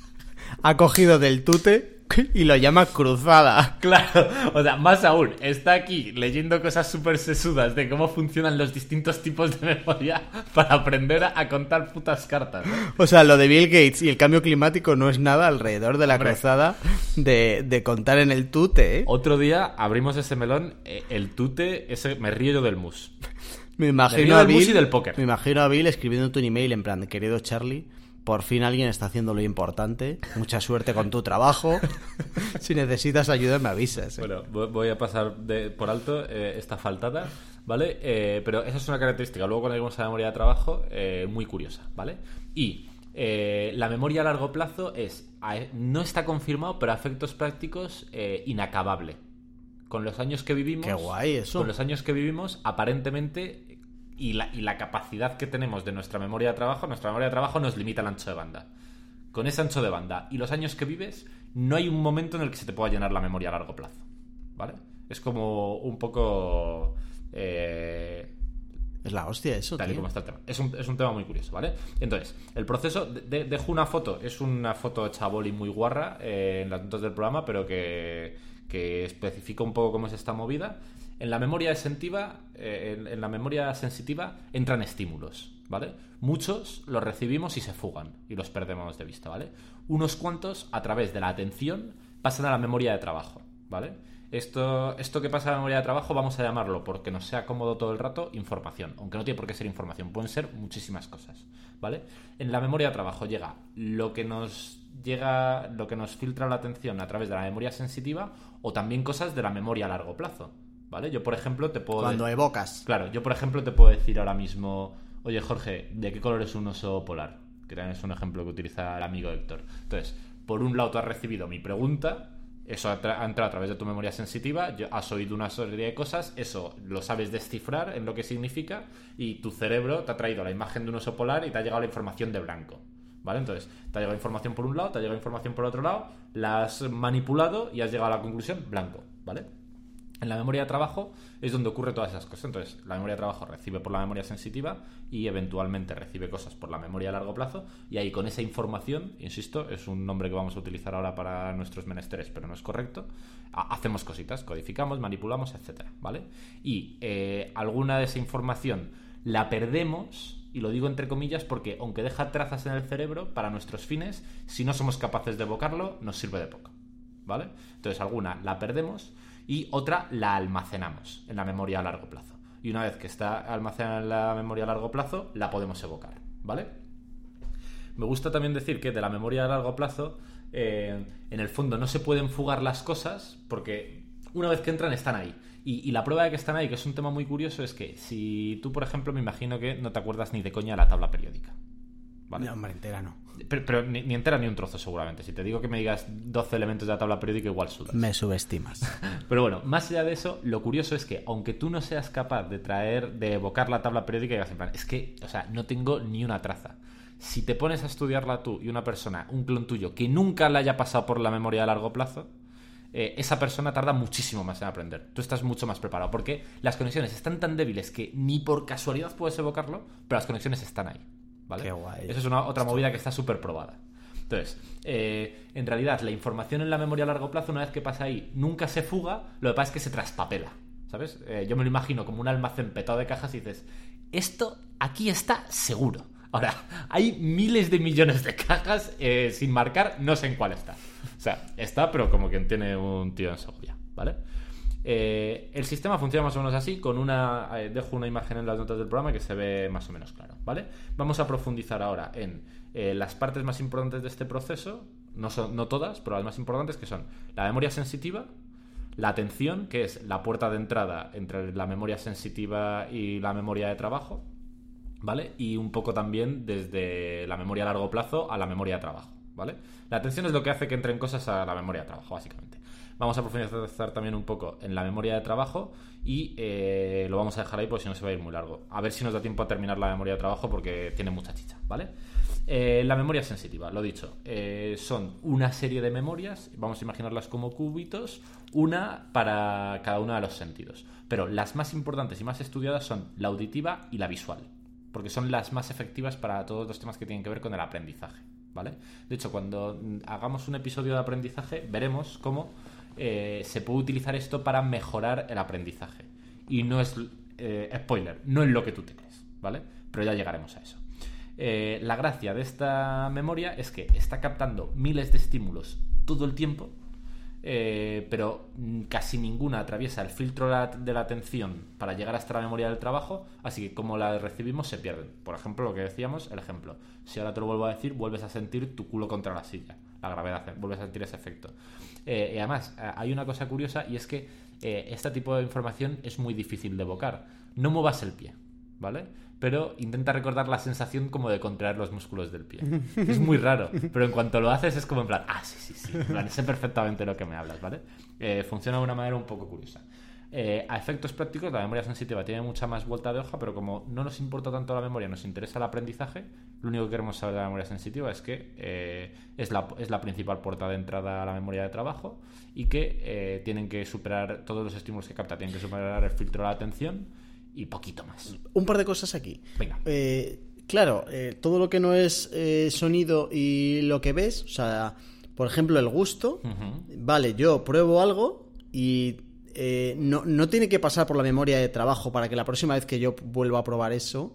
ha cogido del tute y lo llama cruzada. Claro, o sea, más aún, está aquí leyendo cosas súper sesudas de cómo funcionan los distintos tipos de memoria para aprender a, a contar putas cartas. O sea, lo de Bill Gates y el cambio climático no es nada alrededor de la Hombre. cruzada de, de contar en el tute, ¿eh? Otro día abrimos ese melón, eh, el tute, ese, me río yo del mus. Me imagino a del Bill, y del póker. me imagino a Bill escribiendo un email en plan, querido Charlie, Por fin alguien está haciendo lo importante. Mucha suerte con tu trabajo. si necesitas ayuda, me avisas. ¿eh? Bueno, vo- voy a pasar de- por alto eh, esta faltada, ¿vale? Eh, pero esa es una característica, luego cuando lleguemos a la memoria de trabajo, muy curiosa, ¿vale? Y la memoria a largo plazo es, no está confirmado, pero a efectos prácticos, inacabable. Con los años que vivimos... Qué guay eso. Con los años que vivimos, aparentemente, y la, y la capacidad que tenemos de nuestra memoria de trabajo, nuestra memoria de trabajo nos limita el ancho de banda. Con ese ancho de banda y los años que vives, no hay un momento en el que se te pueda llenar la memoria a largo plazo. ¿Vale? Es como un poco. eh, Es la hostia eso, tal y como está el tema. Es un, es un tema muy curioso, ¿vale? Entonces, el proceso. de- de- dejo una foto, es una foto hecha a boli muy guarra eh, en las notas del programa, pero que, que especifica un poco cómo es esta movida. En la memoria sensitiva, eh, en la memoria sensitiva entran estímulos, ¿vale? Muchos los recibimos y se fugan y los perdemos de vista, ¿vale? Unos cuantos, a través de la atención, pasan a la memoria de trabajo, ¿vale? Esto, esto que pasa a la memoria de trabajo vamos a llamarlo, porque nos sea cómodo todo el rato, información. Aunque no tiene por qué ser información, pueden ser muchísimas cosas, ¿vale? En la memoria de trabajo llega lo que nos llega, lo que nos filtra la atención a través de la memoria sensitiva o también cosas de la memoria a largo plazo, ¿vale? Yo, por ejemplo, te puedo... Cuando evocas. Claro, yo por ejemplo te puedo decir ahora mismo, oye Jorge, ¿de qué color es un oso polar? Que también es un ejemplo que utiliza el amigo Héctor. Entonces, por un lado tú has recibido mi pregunta, eso ha, tra- ha entrado a través de tu memoria sensitiva, yo- has oído una serie de cosas, eso lo sabes descifrar en lo que significa y tu cerebro te ha traído la imagen de un oso polar y te ha llegado la información de blanco. ¿Vale? Entonces, te ha llegado información por un lado, te ha llegado información por otro lado, la has manipulado y has llegado a la conclusión blanco, ¿vale? En la memoria de trabajo es donde ocurre todas esas cosas. Entonces, la memoria de trabajo recibe por la memoria sensitiva y eventualmente recibe cosas por la memoria a largo plazo. Y ahí con esa información, insisto, es un nombre que vamos a utilizar ahora para nuestros menesteres, pero no es correcto. ha- Hacemos cositas, codificamos, manipulamos, etcétera, ¿vale? Y eh, alguna de esa información la perdemos, y lo digo entre comillas porque aunque deja trazas en el cerebro, para nuestros fines, si no somos capaces de evocarlo, nos sirve de poco. ¿vale? Entonces alguna la perdemos y otra la almacenamos en la memoria a largo plazo. Y una vez que está almacenada en la memoria a largo plazo, la podemos evocar, ¿vale? Me gusta también decir que de la memoria a largo plazo, eh, en el fondo no se pueden fugar las cosas porque una vez que entran están ahí. Y, y la prueba de que están ahí, que es un tema muy curioso, es que si tú, por ejemplo, me imagino que no te acuerdas ni de coña la tabla periódica. ¿Vale? No, hombre, entera no. Pero, pero ni, ni entera ni un trozo, seguramente. Si te digo que me digas 12 elementos de la tabla periódica, igual sudas. Me subestimas. Pero bueno, más allá de eso, lo curioso es que aunque tú no seas capaz de traer, de evocar la tabla periódica, digas en plan, es que, o sea, no tengo ni una traza. Si te pones a estudiarla tú y una persona, un clon tuyo, que nunca la haya pasado por la memoria a largo plazo, eh, esa persona tarda muchísimo más en aprender. Tú estás mucho más preparado, porque las conexiones están tan débiles que ni por casualidad puedes evocarlo, pero las conexiones están ahí. ¿Vale? Qué guay. Eso es una otra movida que está súper probada. Entonces, eh, en realidad, la información en la memoria a largo plazo, una vez que pasa ahí, nunca se fuga, lo que pasa es que se traspapela. ¿Sabes? Eh, yo me lo imagino como un almacén petado de cajas y dices, esto aquí está seguro. Ahora, hay miles de millones de cajas eh, sin marcar, no sé en cuál está. O sea, está, pero como quien tiene un tío en Segovia, ¿vale? Eh, el sistema funciona más o menos así, con una. eh, dejo una imagen en las notas del programa que se ve más o menos claro, ¿vale? Vamos a profundizar ahora en eh, las partes más importantes de este proceso, no, son, no todas, pero las más importantes que son la memoria sensitiva, la atención, que es la puerta de entrada entre la memoria sensitiva y la memoria de trabajo, ¿vale? Y un poco también desde la memoria a largo plazo a la memoria de trabajo, ¿vale? La atención es lo que hace que entren cosas a la memoria de trabajo, básicamente. Vamos a profundizar también un poco en la memoria de trabajo y eh, lo vamos a dejar ahí porque si no se va a ir muy largo. A ver si nos da tiempo a terminar la memoria de trabajo porque tiene mucha chicha, ¿vale? Eh, la memoria sensitiva, lo dicho, eh, son una serie de memorias, vamos a imaginarlas como cubitos, una para cada uno de los sentidos. Pero las más importantes y más estudiadas son la auditiva y la visual, porque son las más efectivas para todos los temas que tienen que ver con el aprendizaje, ¿vale? De hecho, cuando mm, hagamos un episodio de aprendizaje, veremos cómo eh, se puede utilizar esto para mejorar el aprendizaje. Y no es, eh, spoiler, no es lo que tú te crees, ¿vale? Pero ya llegaremos a eso. Eh, la gracia de esta memoria es que está captando miles de estímulos todo el tiempo pero casi ninguna atraviesa el filtro de la- atención para llegar hasta la memoria del trabajo, así que como la recibimos se pierden. Por ejemplo, lo que decíamos, el ejemplo. Si ahora te lo vuelvo a decir, vuelves a sentir tu culo contra la silla, la gravedad, vuelves a sentir ese efecto. Eh, y además, eh, hay una cosa curiosa y es que eh, este tipo de información es muy difícil de evocar. No muevas el pie, ¿vale? Pero intenta recordar la sensación como de contraer los músculos del pie. Es muy raro, pero en cuanto lo haces es como en plan, ah, sí, sí, sí, en plan, sé perfectamente lo que me hablas, ¿vale? Eh, funciona de una manera un poco curiosa. Eh, a efectos prácticos, la memoria sensitiva tiene mucha más vuelta de hoja, pero como no nos importa tanto la memoria, nos interesa el aprendizaje, lo único que queremos saber de la memoria sensitiva es que eh, es, la, es la principal puerta de entrada a la memoria de trabajo y que eh, tienen que superar todos los estímulos que capta, tienen que superar el filtro de la atención y poquito más. Un par de cosas aquí. Venga. Claro, todo lo que no es sonido y lo que ves, o sea, por ejemplo, el gusto, vale, yo pruebo algo y eh, no, no tiene que pasar por la memoria de trabajo para que la próxima vez que yo vuelva a probar eso,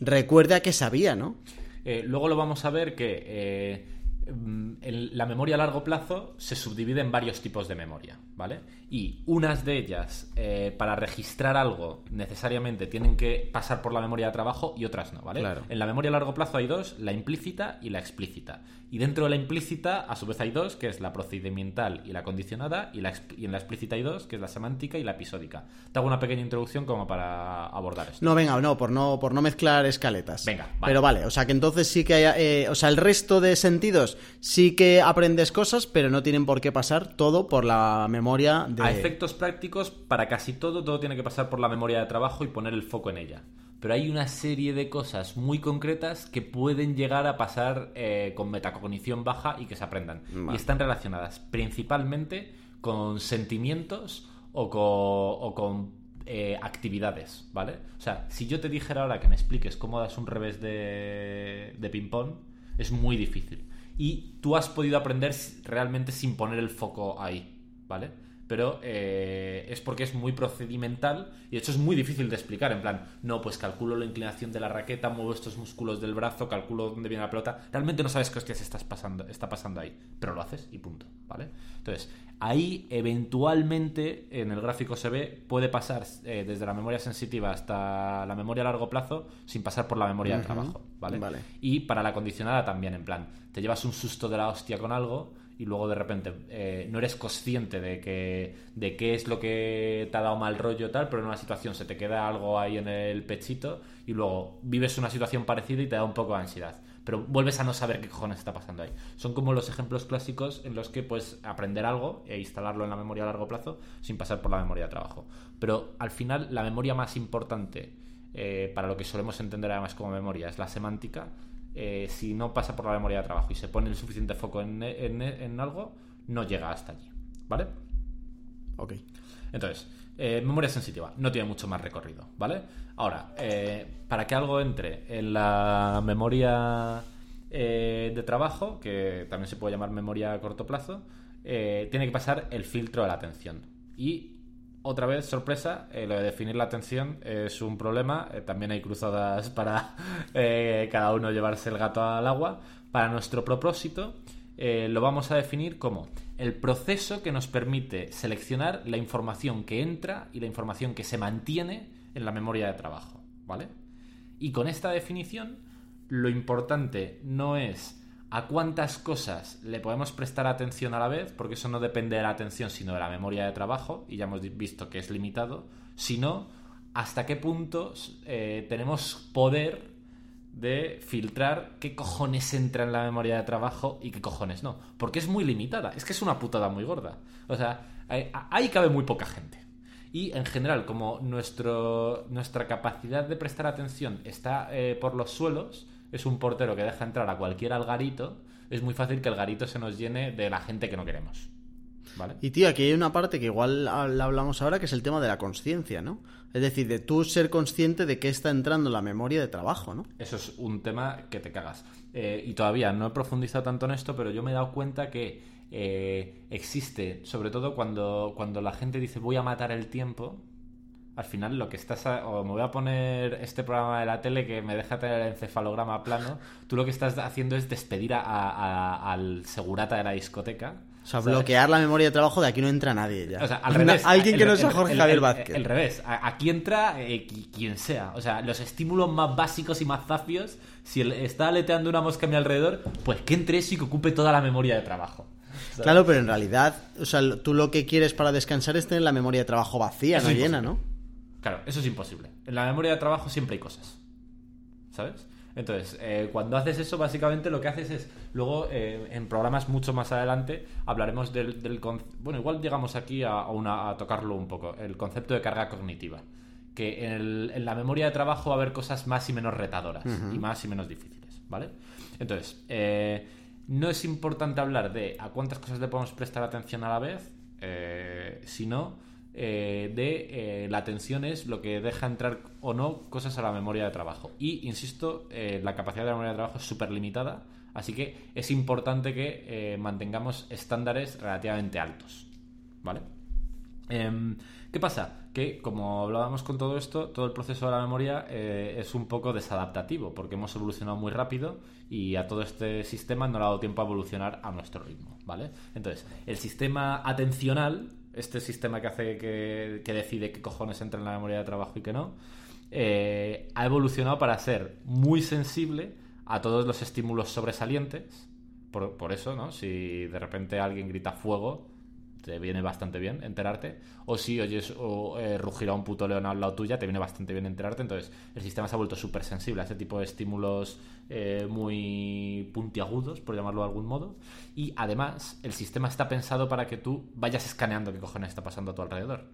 recuerde a qué sabía, ¿no? Eh, luego lo vamos a ver que eh, mm, el- la memoria a largo plazo se subdivide en varios tipos de memoria, ¿vale? Y unas de ellas, eh, para registrar algo, necesariamente tienen que pasar por la memoria de trabajo y otras no, ¿vale? Claro. En la memoria a largo plazo hay dos, la implícita y la explícita. Y dentro de la implícita, a su vez hay dos, que es la procedimental y la condicionada, y, la y en la explícita hay dos, que es la semántica y la episódica. Te hago una pequeña introducción como para abordar esto. No, venga, no, por no, por no mezclar escaletas. Venga, vale. Pero vale, o sea que entonces sí que hay, eh, o sea, el resto de sentidos sí que aprendes cosas, pero no tienen por qué pasar todo por la memoria de... A efectos prácticos, para casi todo, todo tiene que pasar por la memoria de trabajo y poner el foco en ella. Pero hay una serie de cosas muy concretas que pueden llegar a pasar eh, con metacognición baja y que se aprendan. Vale. Y están relacionadas principalmente con sentimientos o con, o con, eh, actividades, ¿vale? O sea, si yo te dijera ahora que me expliques cómo das un revés de, de ping-pong, es muy difícil. Y tú has podido aprender realmente sin poner el foco ahí, ¿vale? Pero eh, es porque es muy procedimental y de hecho es muy difícil de explicar. En plan, no, pues calculo la inclinación de la raqueta, muevo estos músculos del brazo, calculo dónde viene la pelota. Realmente no sabes qué hostias estás pasando, está pasando ahí, pero lo haces y punto, ¿vale? Entonces, ahí eventualmente en el gráfico se ve, puede pasar eh, desde la memoria sensitiva hasta la memoria a largo plazo sin pasar por la memoria de trabajo, ¿vale? Vale. Y para la condicionada también, en plan, te llevas un susto de la hostia con algo y luego de repente eh, no eres consciente de que de qué es lo que te ha dado mal rollo tal, pero en una situación se te queda algo ahí en el pechito y luego vives una situación parecida y te da un poco de ansiedad. Pero vuelves a no saber qué cojones está pasando ahí. Son como los ejemplos clásicos en los que puedes aprender algo e instalarlo en la memoria a largo plazo sin pasar por la memoria de trabajo. Pero al final la memoria más importante eh, para lo que solemos entender además como memoria es la semántica. Eh, si no pasa por la memoria de trabajo y se pone el suficiente foco en, en- en algo, no llega hasta allí. ¿Vale? Ok. Entonces, eh, memoria sensitiva, no tiene mucho más recorrido, ¿vale? Ahora, eh, para que algo entre en la memoria eh, de trabajo, que también se puede llamar memoria a corto plazo, tiene que pasar el filtro de la atención. Y otra vez, sorpresa, eh, lo de definir la atención es un problema. eh, también hay cruzadas para eh, cada uno llevarse el gato al agua. Para nuestro propósito, lo vamos a definir como el proceso que nos permite seleccionar la información que entra y la información que se mantiene en la memoria de trabajo, ¿vale? Y con esta definición, lo importante no es a cuántas cosas le podemos prestar atención a la vez, porque eso no depende de la atención, sino de la memoria de trabajo, y ya hemos visto que es limitado, sino hasta qué punto eh, tenemos poder de filtrar qué cojones entra en la memoria de trabajo y qué cojones no. Porque es muy limitada, es que es una putada muy gorda. O sea, ahí- ahí cabe muy poca gente. Y en general, como nuestro, nuestra capacidad de prestar atención está eh, por los suelos, es un portero que deja entrar a cualquier algarito, es muy fácil que el garito se nos llene de la gente que no queremos. ¿Vale? Y tío, aquí hay una parte que igual la hablamos ahora, que es el tema de la conciencia, ¿no? Es decir, de tú ser consciente de que está entrando en la memoria de trabajo, ¿no? Eso es un tema que te cagas. Eh, y todavía no he profundizado tanto en esto, pero yo me he dado cuenta que eh, existe, sobre todo cuando, cuando la gente dice voy a matar el tiempo, al final lo que estás... a- o me voy a poner este programa de la tele que me deja tener el encefalograma plano, tú lo que estás haciendo es despedir a- a- al segurata de la discoteca O sea, ¿sabes? bloquear la memoria de trabajo de aquí no entra nadie ya. O sea, al revés. Alguien El- que no sea Jorge el- Javier Vázquez. El revés. Aquí entra eh, qui- quien sea. O sea, los estímulos más básicos y más zafios, si está aleteando una mosca a mi alrededor, pues que entre eso y que ocupe toda la memoria de trabajo. ¿sabes? Claro, pero en realidad, o sea, tú lo que quieres para descansar es tener la memoria de trabajo vacía, no llena. ¿no? Claro, eso es imposible. En la memoria de trabajo siempre hay cosas. ¿Sabes? Entonces, eh, cuando haces eso, básicamente lo que haces es, luego eh, en programas mucho más adelante, hablaremos del, del Bueno, igual llegamos aquí a, a una, a tocarlo un poco, el concepto de carga cognitiva. Que en, el- en la memoria de trabajo va a haber cosas más y menos retadoras y más y menos difíciles, ¿vale? Entonces, eh, no es importante hablar de a cuántas cosas le podemos prestar atención a la vez, sino eh, de eh, la atención es lo que deja entrar o no cosas a la memoria de trabajo. Y, insisto, eh, la capacidad de la memoria de trabajo es súper limitada, así que es importante que mantengamos estándares relativamente altos. ¿Vale? Em, ¿Qué pasa? Que como hablábamos con todo esto, todo el proceso de la memoria es un poco desadaptativo, porque hemos evolucionado muy rápido y a todo este sistema no le ha dado tiempo a evolucionar a nuestro ritmo, ¿vale? Entonces, el sistema atencional, este sistema que hace que, que decide qué cojones entra en la memoria de trabajo y qué no, eh, ha evolucionado para ser muy sensible a todos los estímulos sobresalientes. Por, por eso, ¿no? Si de repente alguien grita fuego, te viene bastante bien enterarte. O si oyes o, eh, rugir a un puto león al lado tuya, te viene bastante bien enterarte. Entonces, el sistema se ha vuelto súper sensible a ese tipo de estímulos eh, muy puntiagudos, por llamarlo de algún modo. Y además, el sistema está pensado para que tú vayas escaneando qué cojones está pasando a tu alrededor.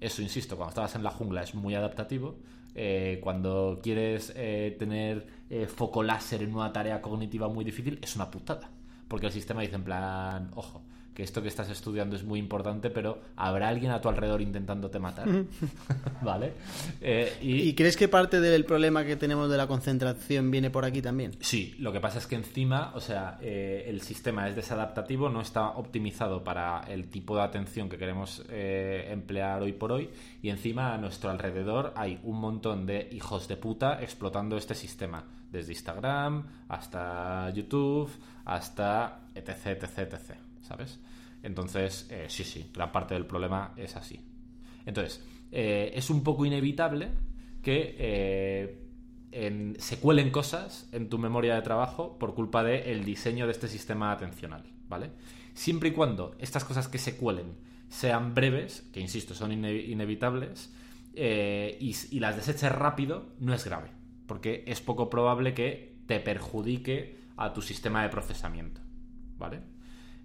Eso, insisto, cuando estabas en la jungla es muy adaptativo. Eh, cuando quieres eh, tener foco láser en una tarea cognitiva muy difícil, es una putada. Porque el sistema dice en plan, ojo, que esto que estás estudiando es muy importante, pero habrá alguien a tu alrededor intentándote matar. ¿Vale? Eh, y, ¿Y crees que parte del problema que tenemos de la concentración viene por aquí también? Sí, lo que pasa es que encima, o sea, eh, el sistema es desadaptativo, no está optimizado para el tipo de atención que queremos eh, emplear hoy por hoy, y encima a nuestro alrededor hay un montón de hijos de puta explotando este sistema, desde Instagram hasta YouTube, hasta etc, etc, etc, ¿sabes? Entonces, eh, sí, sí, gran parte del problema es así. Entonces, eh, es un poco inevitable que eh, se cuelen cosas en tu memoria de trabajo por culpa del diseño de este sistema atencional, ¿vale? Siempre y cuando estas cosas que se cuelen sean breves, que insisto, son ine- inevitables, y, y las deseches rápido, no es grave, porque es poco probable que te perjudique a tu sistema de procesamiento, ¿vale?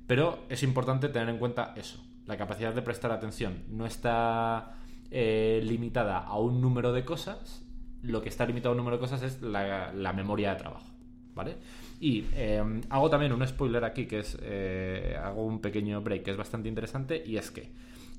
Pero es importante tener en cuenta eso. La capacidad de prestar atención no está eh, limitada a un número de cosas. Lo que está limitado a un número de cosas es la, memoria de trabajo. ¿Vale? Y eh, hago también un spoiler aquí, que es. eh, hago un pequeño break que es bastante interesante. Y es que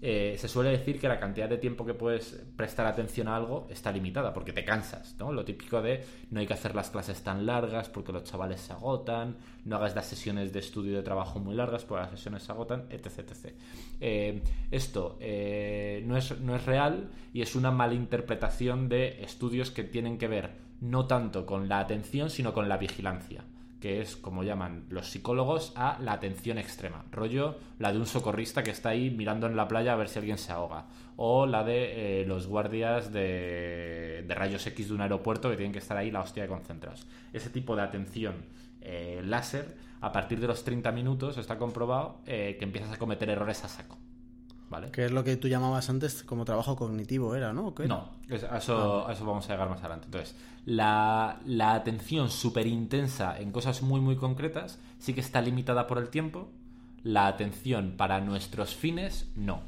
eh, se suele decir que la cantidad de tiempo que puedes prestar atención a algo está limitada, porque te cansas, ¿no? Lo típico de no hay que hacer las clases tan largas porque los chavales se agotan, no hagas las sesiones de estudio y de trabajo muy largas porque las sesiones se agotan, etc. Eh, esto eh, no, es, no es real y es una mala interpretación de estudios que tienen que ver no tanto con la atención, sino con la vigilancia que es como llaman los psicólogos a la atención extrema, rollo la de un socorrista que está ahí mirando en la playa a ver si alguien se ahoga, o la de eh, los guardias de, rayos X de un aeropuerto que tienen que estar ahí la hostia de concentrados. Ese tipo de atención eh, láser, a partir de los 30 minutos está comprobado eh, que empiezas a cometer errores a saco. ¿Vale? Que es lo que tú llamabas antes como trabajo cognitivo, ¿era, no? No, a eso, a eso vamos a llegar más adelante. Entonces, la, la atención súper intensa en cosas muy, muy concretas sí que está limitada por el tiempo. La atención para nuestros fines, no.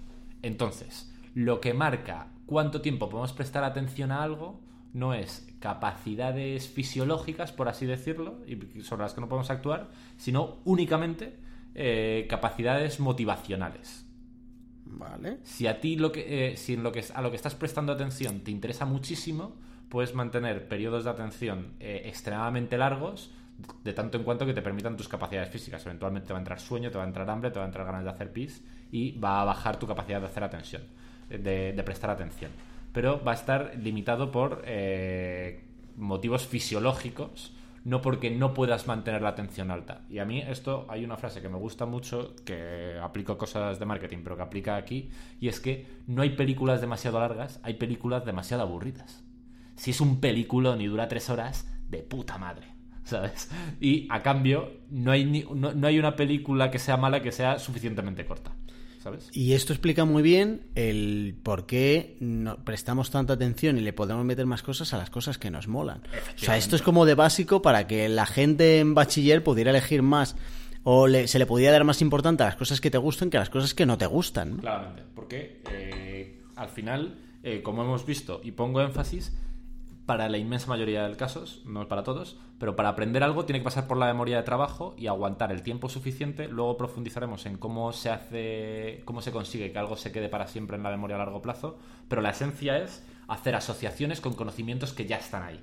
Entonces, lo que marca cuánto tiempo podemos prestar atención a algo no es capacidades fisiológicas, por así decirlo, y sobre las que no podemos actuar, sino únicamente eh, capacidades motivacionales. Vale. Si a ti lo que, eh, si en lo que a lo que estás prestando atención te interesa muchísimo, puedes mantener periodos de atención eh, extremadamente largos, de tanto en cuanto que te permitan tus capacidades físicas. Eventualmente te va a entrar sueño, te va a entrar hambre, te va a entrar ganas de hacer pis y va a bajar tu capacidad de hacer atención, eh, de, de prestar atención. Pero va a estar limitado por eh, motivos fisiológicos, no porque no puedas mantener la atención alta. Y a mí esto hay una frase que me gusta mucho, que aplico cosas de marketing, pero que aplica aquí, y es que no hay películas demasiado largas, hay películas demasiado aburridas. Si es un peliculón y dura tres horas, de puta madre. ¿Sabes? Y a cambio, no hay, no, no hay una película que sea mala que sea suficientemente corta. ¿Sabes? Y esto explica muy bien el por qué no prestamos tanta atención y le podemos meter más cosas a las cosas que nos molan. O sea, esto es como de básico para que la gente en bachiller pudiera elegir más o le- se le pudiera dar más importante a las cosas que te gustan que a las cosas que no te gustan. ¿no? Claramente, porque eh, al final, eh, como hemos visto, y pongo énfasis, para la inmensa mayoría de casos, no para todos, pero para aprender algo tiene que pasar por la memoria de trabajo y aguantar el tiempo suficiente. Luego profundizaremos en cómo se hace, cómo se consigue que algo se quede para siempre en la memoria a largo plazo, pero la esencia es hacer asociaciones con conocimientos que ya están ahí.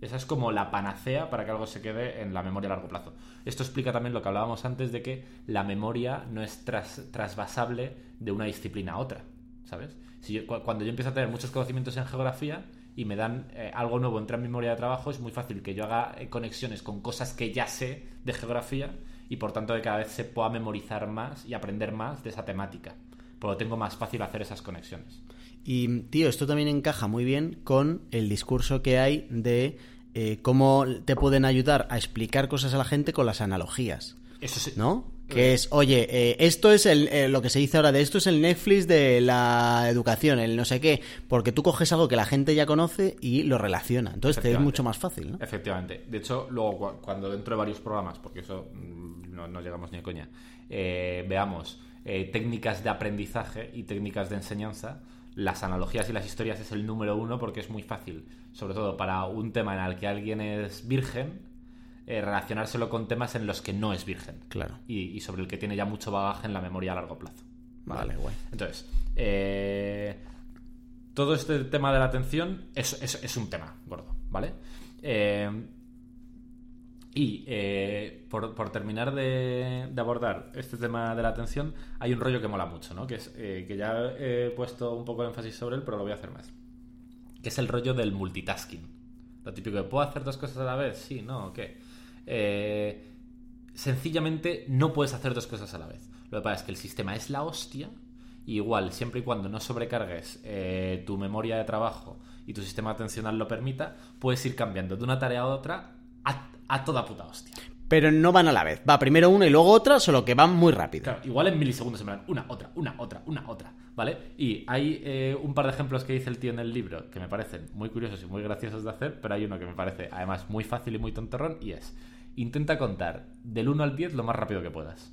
Esa es como la panacea para que algo se quede en la memoria a largo plazo. Esto explica también lo que hablábamos antes de que la memoria no es tras- trasvasable de una disciplina a otra, ¿sabes? Si yo- cu- cuando yo empiezo a tener muchos conocimientos en geografía y me dan eh, algo nuevo entra en mi memoria de trabajo, es muy fácil que yo haga eh, conexiones con cosas que ya sé de geografía y por tanto que cada vez se pueda memorizar más y aprender más de esa temática. Por lo tengo más fácil hacer esas conexiones. Y, tío, esto también encaja muy bien con el discurso que hay de eh, cómo te pueden ayudar a explicar cosas a la gente con las analogías. Eso sí. ¿No? Que es, oye, eh, esto es el, eh, lo que se dice ahora de esto es el Netflix de la educación, el no sé qué, porque tú coges algo que la gente ya conoce y lo relaciona. Entonces te es mucho más fácil, ¿no? Efectivamente. De hecho, luego cu- cuando dentro de varios programas, porque eso mm, no, no llegamos ni a coña, eh, veamos eh, técnicas de aprendizaje y técnicas de enseñanza, las analogías y las historias es el número uno porque es muy fácil, sobre todo para un tema en el que alguien es virgen, eh, relacionárselo con temas en los que no es virgen. Claro. Y, y sobre el que tiene ya mucho bagaje en la memoria a largo plazo. Vale, guay. Entonces, eh, todo este tema de la atención es, es- es un tema gordo, ¿vale? Eh, y eh, por, por terminar de, de abordar este tema de la atención, hay un rollo que mola mucho, ¿no? Que es eh, que ya he puesto un poco de énfasis sobre él, pero lo voy a hacer más. Que es el rollo del multitasking. Lo típico de, ¿puedo hacer dos cosas a la vez? Sí, no, ¿o ¿qué? Eh, sencillamente no puedes hacer dos cosas a la vez. Lo que pasa es que el sistema es la hostia. Y igual, siempre y cuando no sobrecargues eh, tu memoria de trabajo y tu sistema atencional lo permita, puedes ir cambiando de una tarea a otra a, a toda puta hostia. Pero no van a la vez. Va primero una y luego otra, solo que van muy rápido. Claro, igual en milisegundos en plan, una, otra, una, otra, una, otra, ¿vale? Y hay eh, un par de ejemplos que dice el tío en el libro que me parecen muy curiosos y muy graciosos de hacer, pero hay uno que me parece además muy fácil y muy tontorrón y es, intenta contar del 1 al 10 lo más rápido que puedas.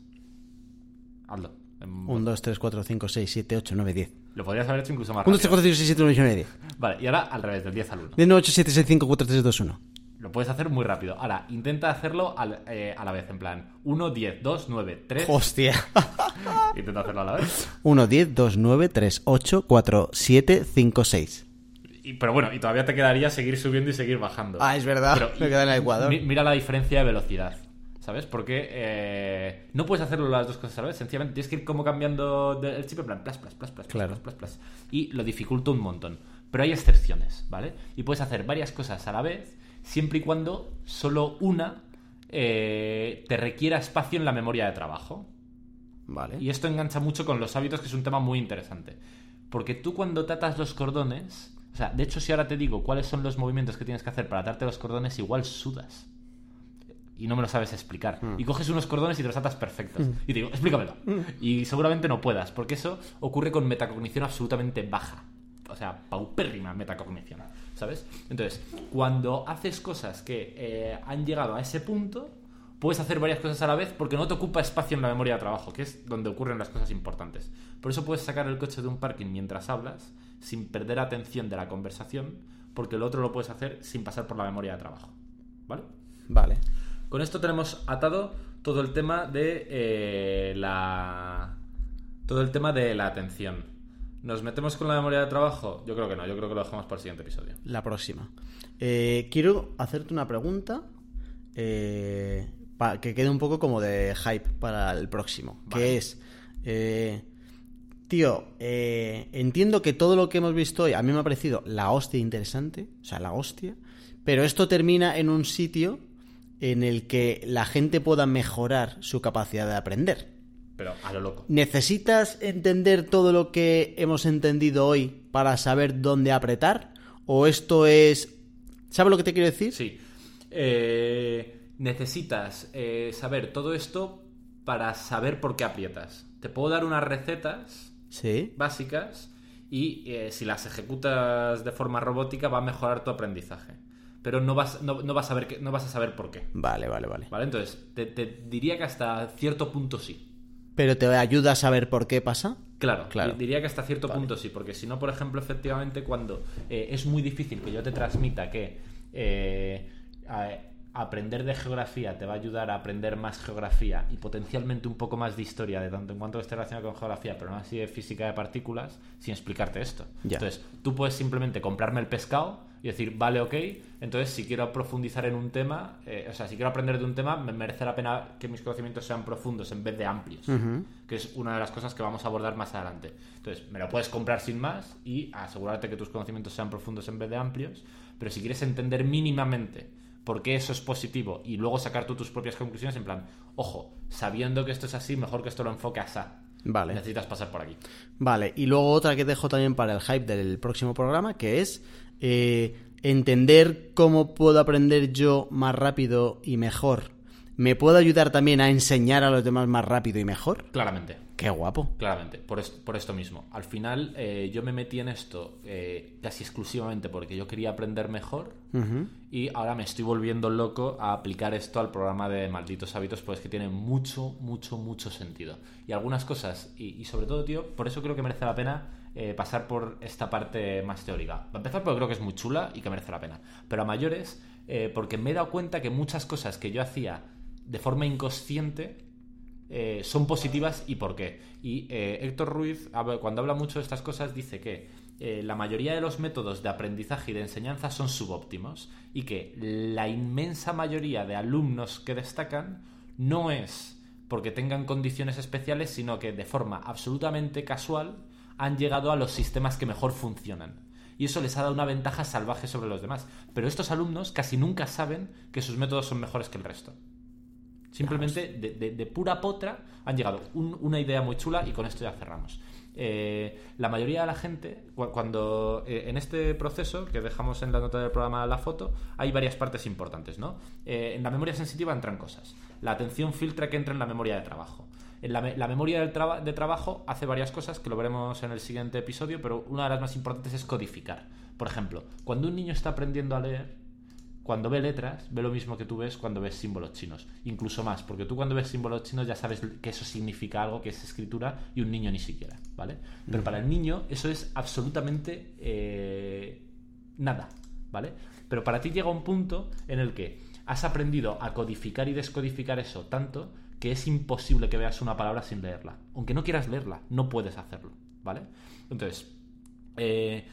Hazlo. En- 1, 2, 3, 4, 5, 6, 7, 8, 9, 10. Lo podrías haber hecho incluso más 1, 2, 3, rápido. 4, 5, 6, 7, 8, 9, 10. Vale, y ahora al revés, del 10 al 1. 10, 9, 8, 7, 6, 5, 4, 3, 2, 1. Lo puedes hacer muy rápido. Ahora, intenta hacerlo al- eh, a la vez, en plan 1, 10, 2, 9, 3. Hostia. Intenta hacerlo a la vez. 1, 10, 2, 9, 3, 8, 4, 7, 5, 6. Y- pero bueno, y todavía te quedaría seguir subiendo y seguir bajando. Ah, es verdad. Pero, Me queda en el Ecuador. mi- mira la diferencia de velocidad. ¿Sabes? Porque eh, no puedes hacerlo las dos cosas a la vez. Sencillamente tienes que ir como cambiando de- el chip en plan plas, plas, plas, plas, Claro. plas, plas, plas. Y lo dificulta un montón. Pero hay excepciones, ¿vale? Y puedes hacer varias cosas a la vez siempre y cuando solo una eh, te requiera espacio en la memoria de trabajo. Vale. Y esto engancha mucho con los hábitos, que es un tema muy interesante. Porque tú cuando tatas los cordones, o sea, de hecho si ahora te digo cuáles son los movimientos que tienes que hacer para atarte los cordones, igual sudas. Y no me lo sabes explicar. Y coges unos cordones y te los atas perfectos. Y te digo, explícamelo. Y seguramente no puedas, porque eso ocurre con metacognición absolutamente baja. O sea, paupérrima metacognición. ¿Sabes? Entonces, cuando haces cosas que eh, han llegado a ese punto, puedes hacer varias cosas a la vez porque no te ocupa espacio en la memoria de trabajo, que es donde ocurren las cosas importantes. Por eso puedes sacar el coche de un parking mientras hablas, sin perder atención de la conversación, porque lo otro lo puedes hacer sin pasar por la memoria de trabajo. ¿Vale? Vale. Con esto tenemos atado todo el tema de eh, la. Todo el tema de la atención. ¿Nos metemos con la memoria de trabajo? Yo creo que no, yo creo que lo dejamos para el siguiente episodio. La próxima. Eh, quiero hacerte una pregunta eh, pa- que quede un poco como de hype para el próximo. Vale. Que es, eh, tío, eh, entiendo que todo lo que hemos visto hoy a mí me ha parecido la hostia interesante, o sea, la hostia, pero esto termina en un sitio en el que la gente pueda mejorar su capacidad de aprender. Pero a lo loco. ¿Necesitas entender todo lo que hemos entendido hoy para saber dónde apretar? ¿O esto es... ¿Sabes lo que te quiero decir? Sí. Eh, necesitas eh, saber todo esto para saber por qué aprietas. Te puedo dar unas recetas Sí. básicas y eh, si las ejecutas de forma robótica va a mejorar tu aprendizaje. Pero no vas, no, no vas, a, ver que- no vas a saber por qué. Vale, vale, vale. ¿Vale? Entonces, te, te diría que hasta cierto punto sí. ¿Pero te ayuda a saber por qué pasa? Claro, Claro. di- diría que hasta cierto punto sí, porque si no, por ejemplo, efectivamente, cuando eh, es muy difícil que yo te transmita que eh, a- aprender de geografía te va a ayudar a aprender más geografía y potencialmente un poco más de historia de tanto en cuanto esté relacionado con geografía, pero no así de física de partículas, sin explicarte esto. Entonces, tú puedes simplemente comprarme el pescado y decir, vale, ok, entonces si quiero profundizar en un tema, eh, o sea, si quiero aprender de un tema, me merece la pena que mis conocimientos sean profundos en vez de amplios, que es una de las cosas que vamos a abordar más adelante. Entonces, me lo puedes comprar sin más y asegurarte que tus conocimientos sean profundos en vez de amplios, pero si quieres entender mínimamente por qué eso es positivo y luego sacar tú tus propias conclusiones, en plan, ojo, sabiendo que esto es así, mejor que esto lo enfoque asá. Vale. Necesitas pasar por aquí. Vale, y luego otra que dejo también para el hype del próximo programa, que es eh, entender cómo puedo aprender yo más rápido y mejor. ¿Me puede ayudar también a enseñar a los demás más rápido y mejor? Claramente. Qué guapo. Claramente, por, es- por esto mismo. Al final, eh, yo me metí en esto eh, casi exclusivamente porque yo quería aprender mejor y ahora me estoy volviendo loco a aplicar esto al programa de Malditos Hábitos, pues que tiene mucho, mucho, mucho sentido. Y algunas cosas, y, y sobre todo, tío, por eso creo que merece la pena eh, pasar por esta parte más teórica. Para empezar, porque creo que es muy chula y que merece la pena. Pero a mayores, porque me he dado cuenta que muchas cosas que yo hacía de forma inconsciente eh, son positivas y por qué. Y eh, Héctor Ruiz, cuando habla mucho de estas cosas, dice que eh, la mayoría de los métodos de aprendizaje y de enseñanza son subóptimos y que la inmensa mayoría de alumnos que destacan no es porque tengan condiciones especiales, sino que de forma absolutamente casual han llegado a los sistemas que mejor funcionan. Y eso les ha dado una ventaja salvaje sobre los demás. Pero estos alumnos casi nunca saben que sus métodos son mejores que el resto. Simplemente de, de- de pura potra han llegado un- una idea muy chula y con esto ya cerramos. Eh, la mayoría de la gente, cu- cuando eh, en este proceso que dejamos en la nota del programa la foto, hay varias partes importantes, ¿no? Eh, en la memoria sensitiva entran cosas. La atención filtra que entra en la memoria de trabajo. En la, me- la memoria del traba- de trabajo hace varias cosas que lo veremos en el siguiente episodio, pero una de las más importantes es codificar. Por ejemplo, cuando un niño está aprendiendo a leer, cuando ve letras, ve lo mismo que tú ves cuando ves símbolos chinos. Incluso más, porque tú cuando ves símbolos chinos ya sabes que eso significa algo, que es escritura, y un niño ni siquiera, ¿vale? Pero para el niño eso es absolutamente eh, nada, ¿vale? Pero para ti llega un punto en el que has aprendido a codificar y descodificar eso tanto que es imposible que veas una palabra sin leerla. Aunque no quieras leerla, no puedes hacerlo, ¿vale? Entonces, eh,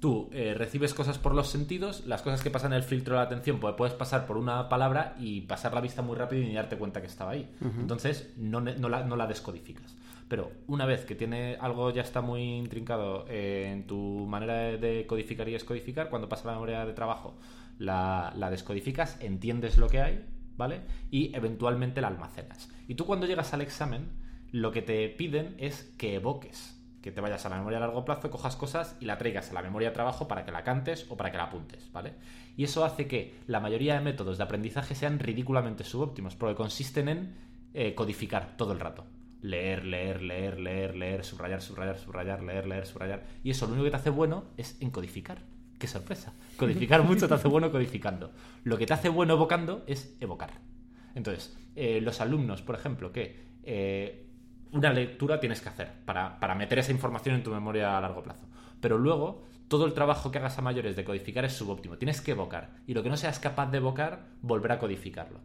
tú eh, recibes cosas por los sentidos, las cosas que pasan en el filtro de la atención, pues puedes pasar por una palabra y pasar la vista muy rápido y ni darte cuenta que estaba ahí. Entonces, no, la, no la descodificas. Pero una vez que tiene algo ya está muy intrincado eh, en tu manera de, de codificar y descodificar, cuando pasa la memoria de trabajo, la, la descodificas, entiendes lo que hay, ¿vale? Y eventualmente la almacenas. Y tú cuando llegas al examen, lo que te piden es que evoques que te vayas a la memoria a largo plazo, cojas cosas y la traigas a la memoria de trabajo para que la cantes o para que la apuntes, ¿vale? Y eso hace que la mayoría de métodos de aprendizaje sean ridículamente subóptimos, porque consisten en eh, codificar todo el rato. Leer, leer, leer, leer, leer, subrayar, subrayar, subrayar, leer, leer, subrayar. Y eso lo único que te hace bueno es en codificar. ¡Qué sorpresa! Codificar mucho te hace bueno codificando. Lo que te hace bueno evocando es evocar. Entonces, eh, los alumnos, por ejemplo, que eh, una lectura tienes que hacer para, para meter esa información en tu memoria a largo plazo. Pero luego, todo el trabajo que hagas a mayores de codificar es subóptimo. Tienes que evocar. Y lo que no seas capaz de evocar, volver a codificarlo.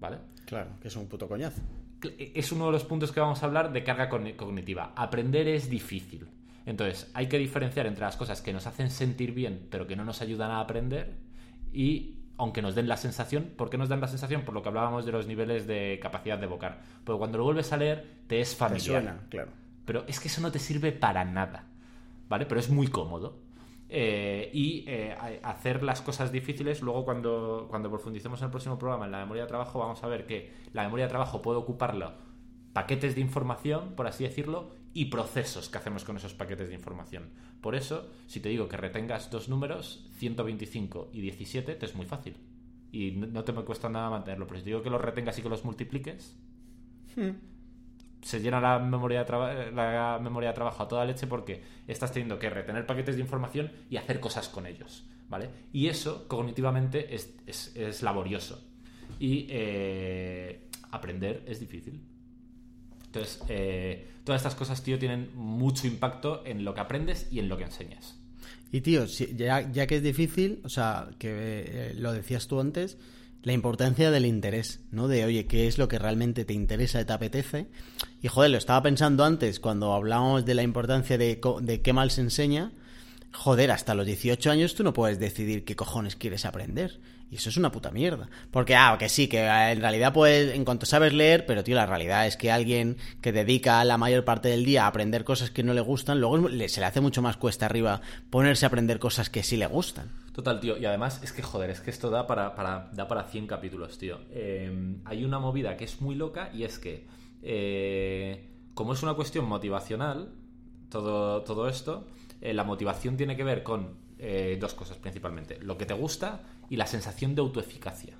¿Vale? Claro, que es un puto coñazo. Cl- Es uno de los puntos que vamos a hablar de carga cogn- cognitiva. Aprender es difícil. Entonces, hay que diferenciar entre las cosas que nos hacen sentir bien, pero que no nos ayudan a aprender, y aunque nos den la sensación, ¿por qué nos dan la sensación? Por lo que hablábamos de los niveles de capacidad de evocar. Porque cuando lo vuelves a leer, te es Te familiar. suena, claro. Pero es que eso no te sirve para nada. ¿Vale? Pero es muy cómodo. eh, y eh, hacer las cosas difíciles. Luego, cuando, cuando profundicemos en el próximo programa en la memoria de trabajo, vamos a ver que la memoria de trabajo puede ocuparlo paquetes de información, por así decirlo, y procesos que hacemos con esos paquetes de información. Por eso, si te digo que retengas dos números, 125 y 17, te es muy fácil. Y no te me cuesta nada mantenerlo. Pero si te digo que los retengas y que los multipliques, se llena la memoria, de traba- la memoria de trabajo a toda leche porque estás teniendo que retener paquetes de información y hacer cosas con ellos, ¿vale? Y eso cognitivamente es, es- es laborioso. Y eh, aprender es difícil. Entonces, eh, todas estas cosas, tío, tienen mucho impacto en lo que aprendes y en lo que enseñas. Y tío, si- ya, ya que es difícil, o sea, que eh, lo decías tú antes, la importancia del interés, ¿no? De, oye, ¿qué es lo que realmente te interesa, te apetece? Y joder, lo estaba pensando antes cuando hablábamos de la importancia de, de qué mal se enseña. Joder, hasta los 18 años tú no puedes decidir qué cojones quieres aprender. Y eso es una puta mierda. Porque, ah, que sí, que eh, en realidad puedes, en cuanto sabes leer, pero tío, la realidad es que alguien que dedica la mayor parte del día a aprender cosas que no le gustan, luego se le hace mucho más cuesta arriba ponerse a aprender cosas que sí le gustan. Total, tío. Y además es que, joder, es que esto da para, para, da para 100 capítulos, tío. Eh, hay una movida que es muy loca y es que, eh, como es una cuestión motivacional, todo, todo esto, eh, la motivación tiene que ver con eh, dos cosas principalmente. Lo que te gusta y la sensación de autoeficacia.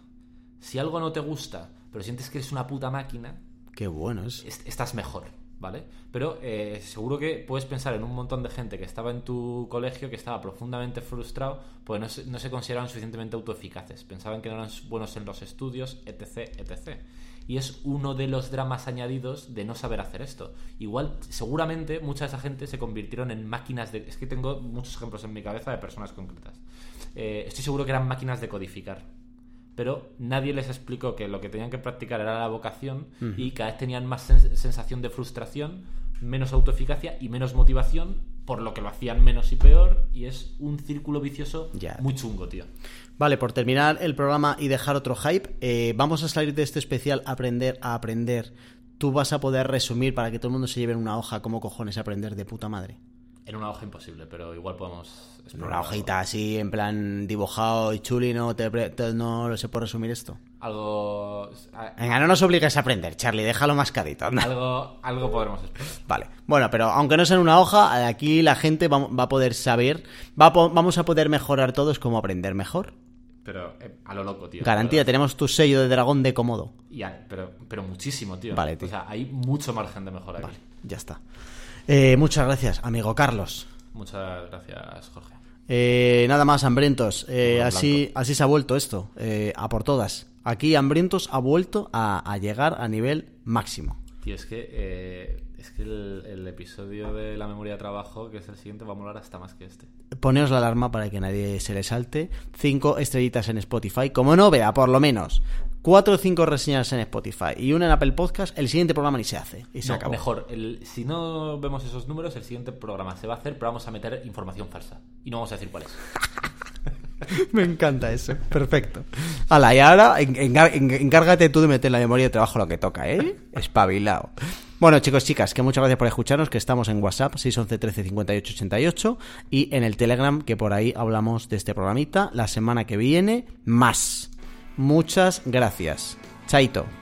Si algo no te gusta, pero sientes que eres una puta máquina, Qué bueno es. est- estás mejor, ¿vale? Pero eh, seguro que puedes pensar en un montón de gente que estaba en tu colegio que estaba profundamente frustrado porque no se, no se consideraban suficientemente autoeficaces, pensaban que no eran buenos en los estudios, etc, etc. Y es uno de los dramas añadidos de no saber hacer esto. Igual, seguramente, mucha de esa gente se convirtieron en máquinas de... Es que tengo muchos ejemplos en mi cabeza de personas concretas. Eh, estoy seguro que eran máquinas de codificar pero nadie les explicó que lo que tenían que practicar era la vocación y cada vez tenían más sens- sensación de frustración, menos autoeficacia y menos motivación, por lo que lo hacían menos y peor, y es un círculo vicioso Ya. muy chungo, tío. Vale, por terminar el programa y dejar otro hype, eh, vamos a salir de este especial Aprender a Aprender. Tú vas a poder resumir para que todo el mundo se lleve en una hoja cómo cojones aprender de puta madre. En una hoja imposible, pero igual podemos... En una algo. hojita así, en plan dibujado y chuli, ¿no? Te, no lo sé por resumir esto. Algo... a- Venga, no nos obligues a aprender, Charlie, déjalo mascadito. anda. Algo, algo podremos explorar. Vale, bueno, pero aunque no sea en una hoja, aquí la gente va, va a poder saber, va a po- vamos a poder mejorar todos cómo aprender mejor. Pero eh, a lo loco, tío. Garantía, Pero- tenemos tu sello de dragón de cómodo. y a- pero, pero muchísimo, tío. Vale, tío. O sea, hay mucho margen de mejora aquí. Vale, ya está. Eh, muchas gracias, amigo Carlos. Muchas gracias, Jorge. Eh, nada más, hambrientos. Así, así se ha vuelto esto, a por todas. Aquí hambrientos ha vuelto a, a llegar a nivel máximo. Tío, es que, es que el, el episodio de la memoria de trabajo, que es el siguiente, va a molar hasta más que este. Poneos la alarma para que nadie se le salte. Cinco estrellitas en Spotify. Como novedad, por lo menos. Cuatro o cinco reseñas en Spotify y una en Apple Podcast. El siguiente programa ni se hace. Y se No, acabó. mejor, el- si no vemos esos números, el siguiente programa se va a hacer, pero vamos a meter información falsa. Y no vamos a decir cuál es. Me encanta eso. Perfecto. Hala, y ahora encárgate tú de meter en la memoria de trabajo lo que toca, ¿eh? Espabilado. Bueno, chicos, chicas, que muchas gracias por escucharnos, que estamos en WhatsApp 611 13 58 88 y en el Telegram, que por ahí hablamos de este programita. La semana que viene, más. Muchas gracias. Chaito.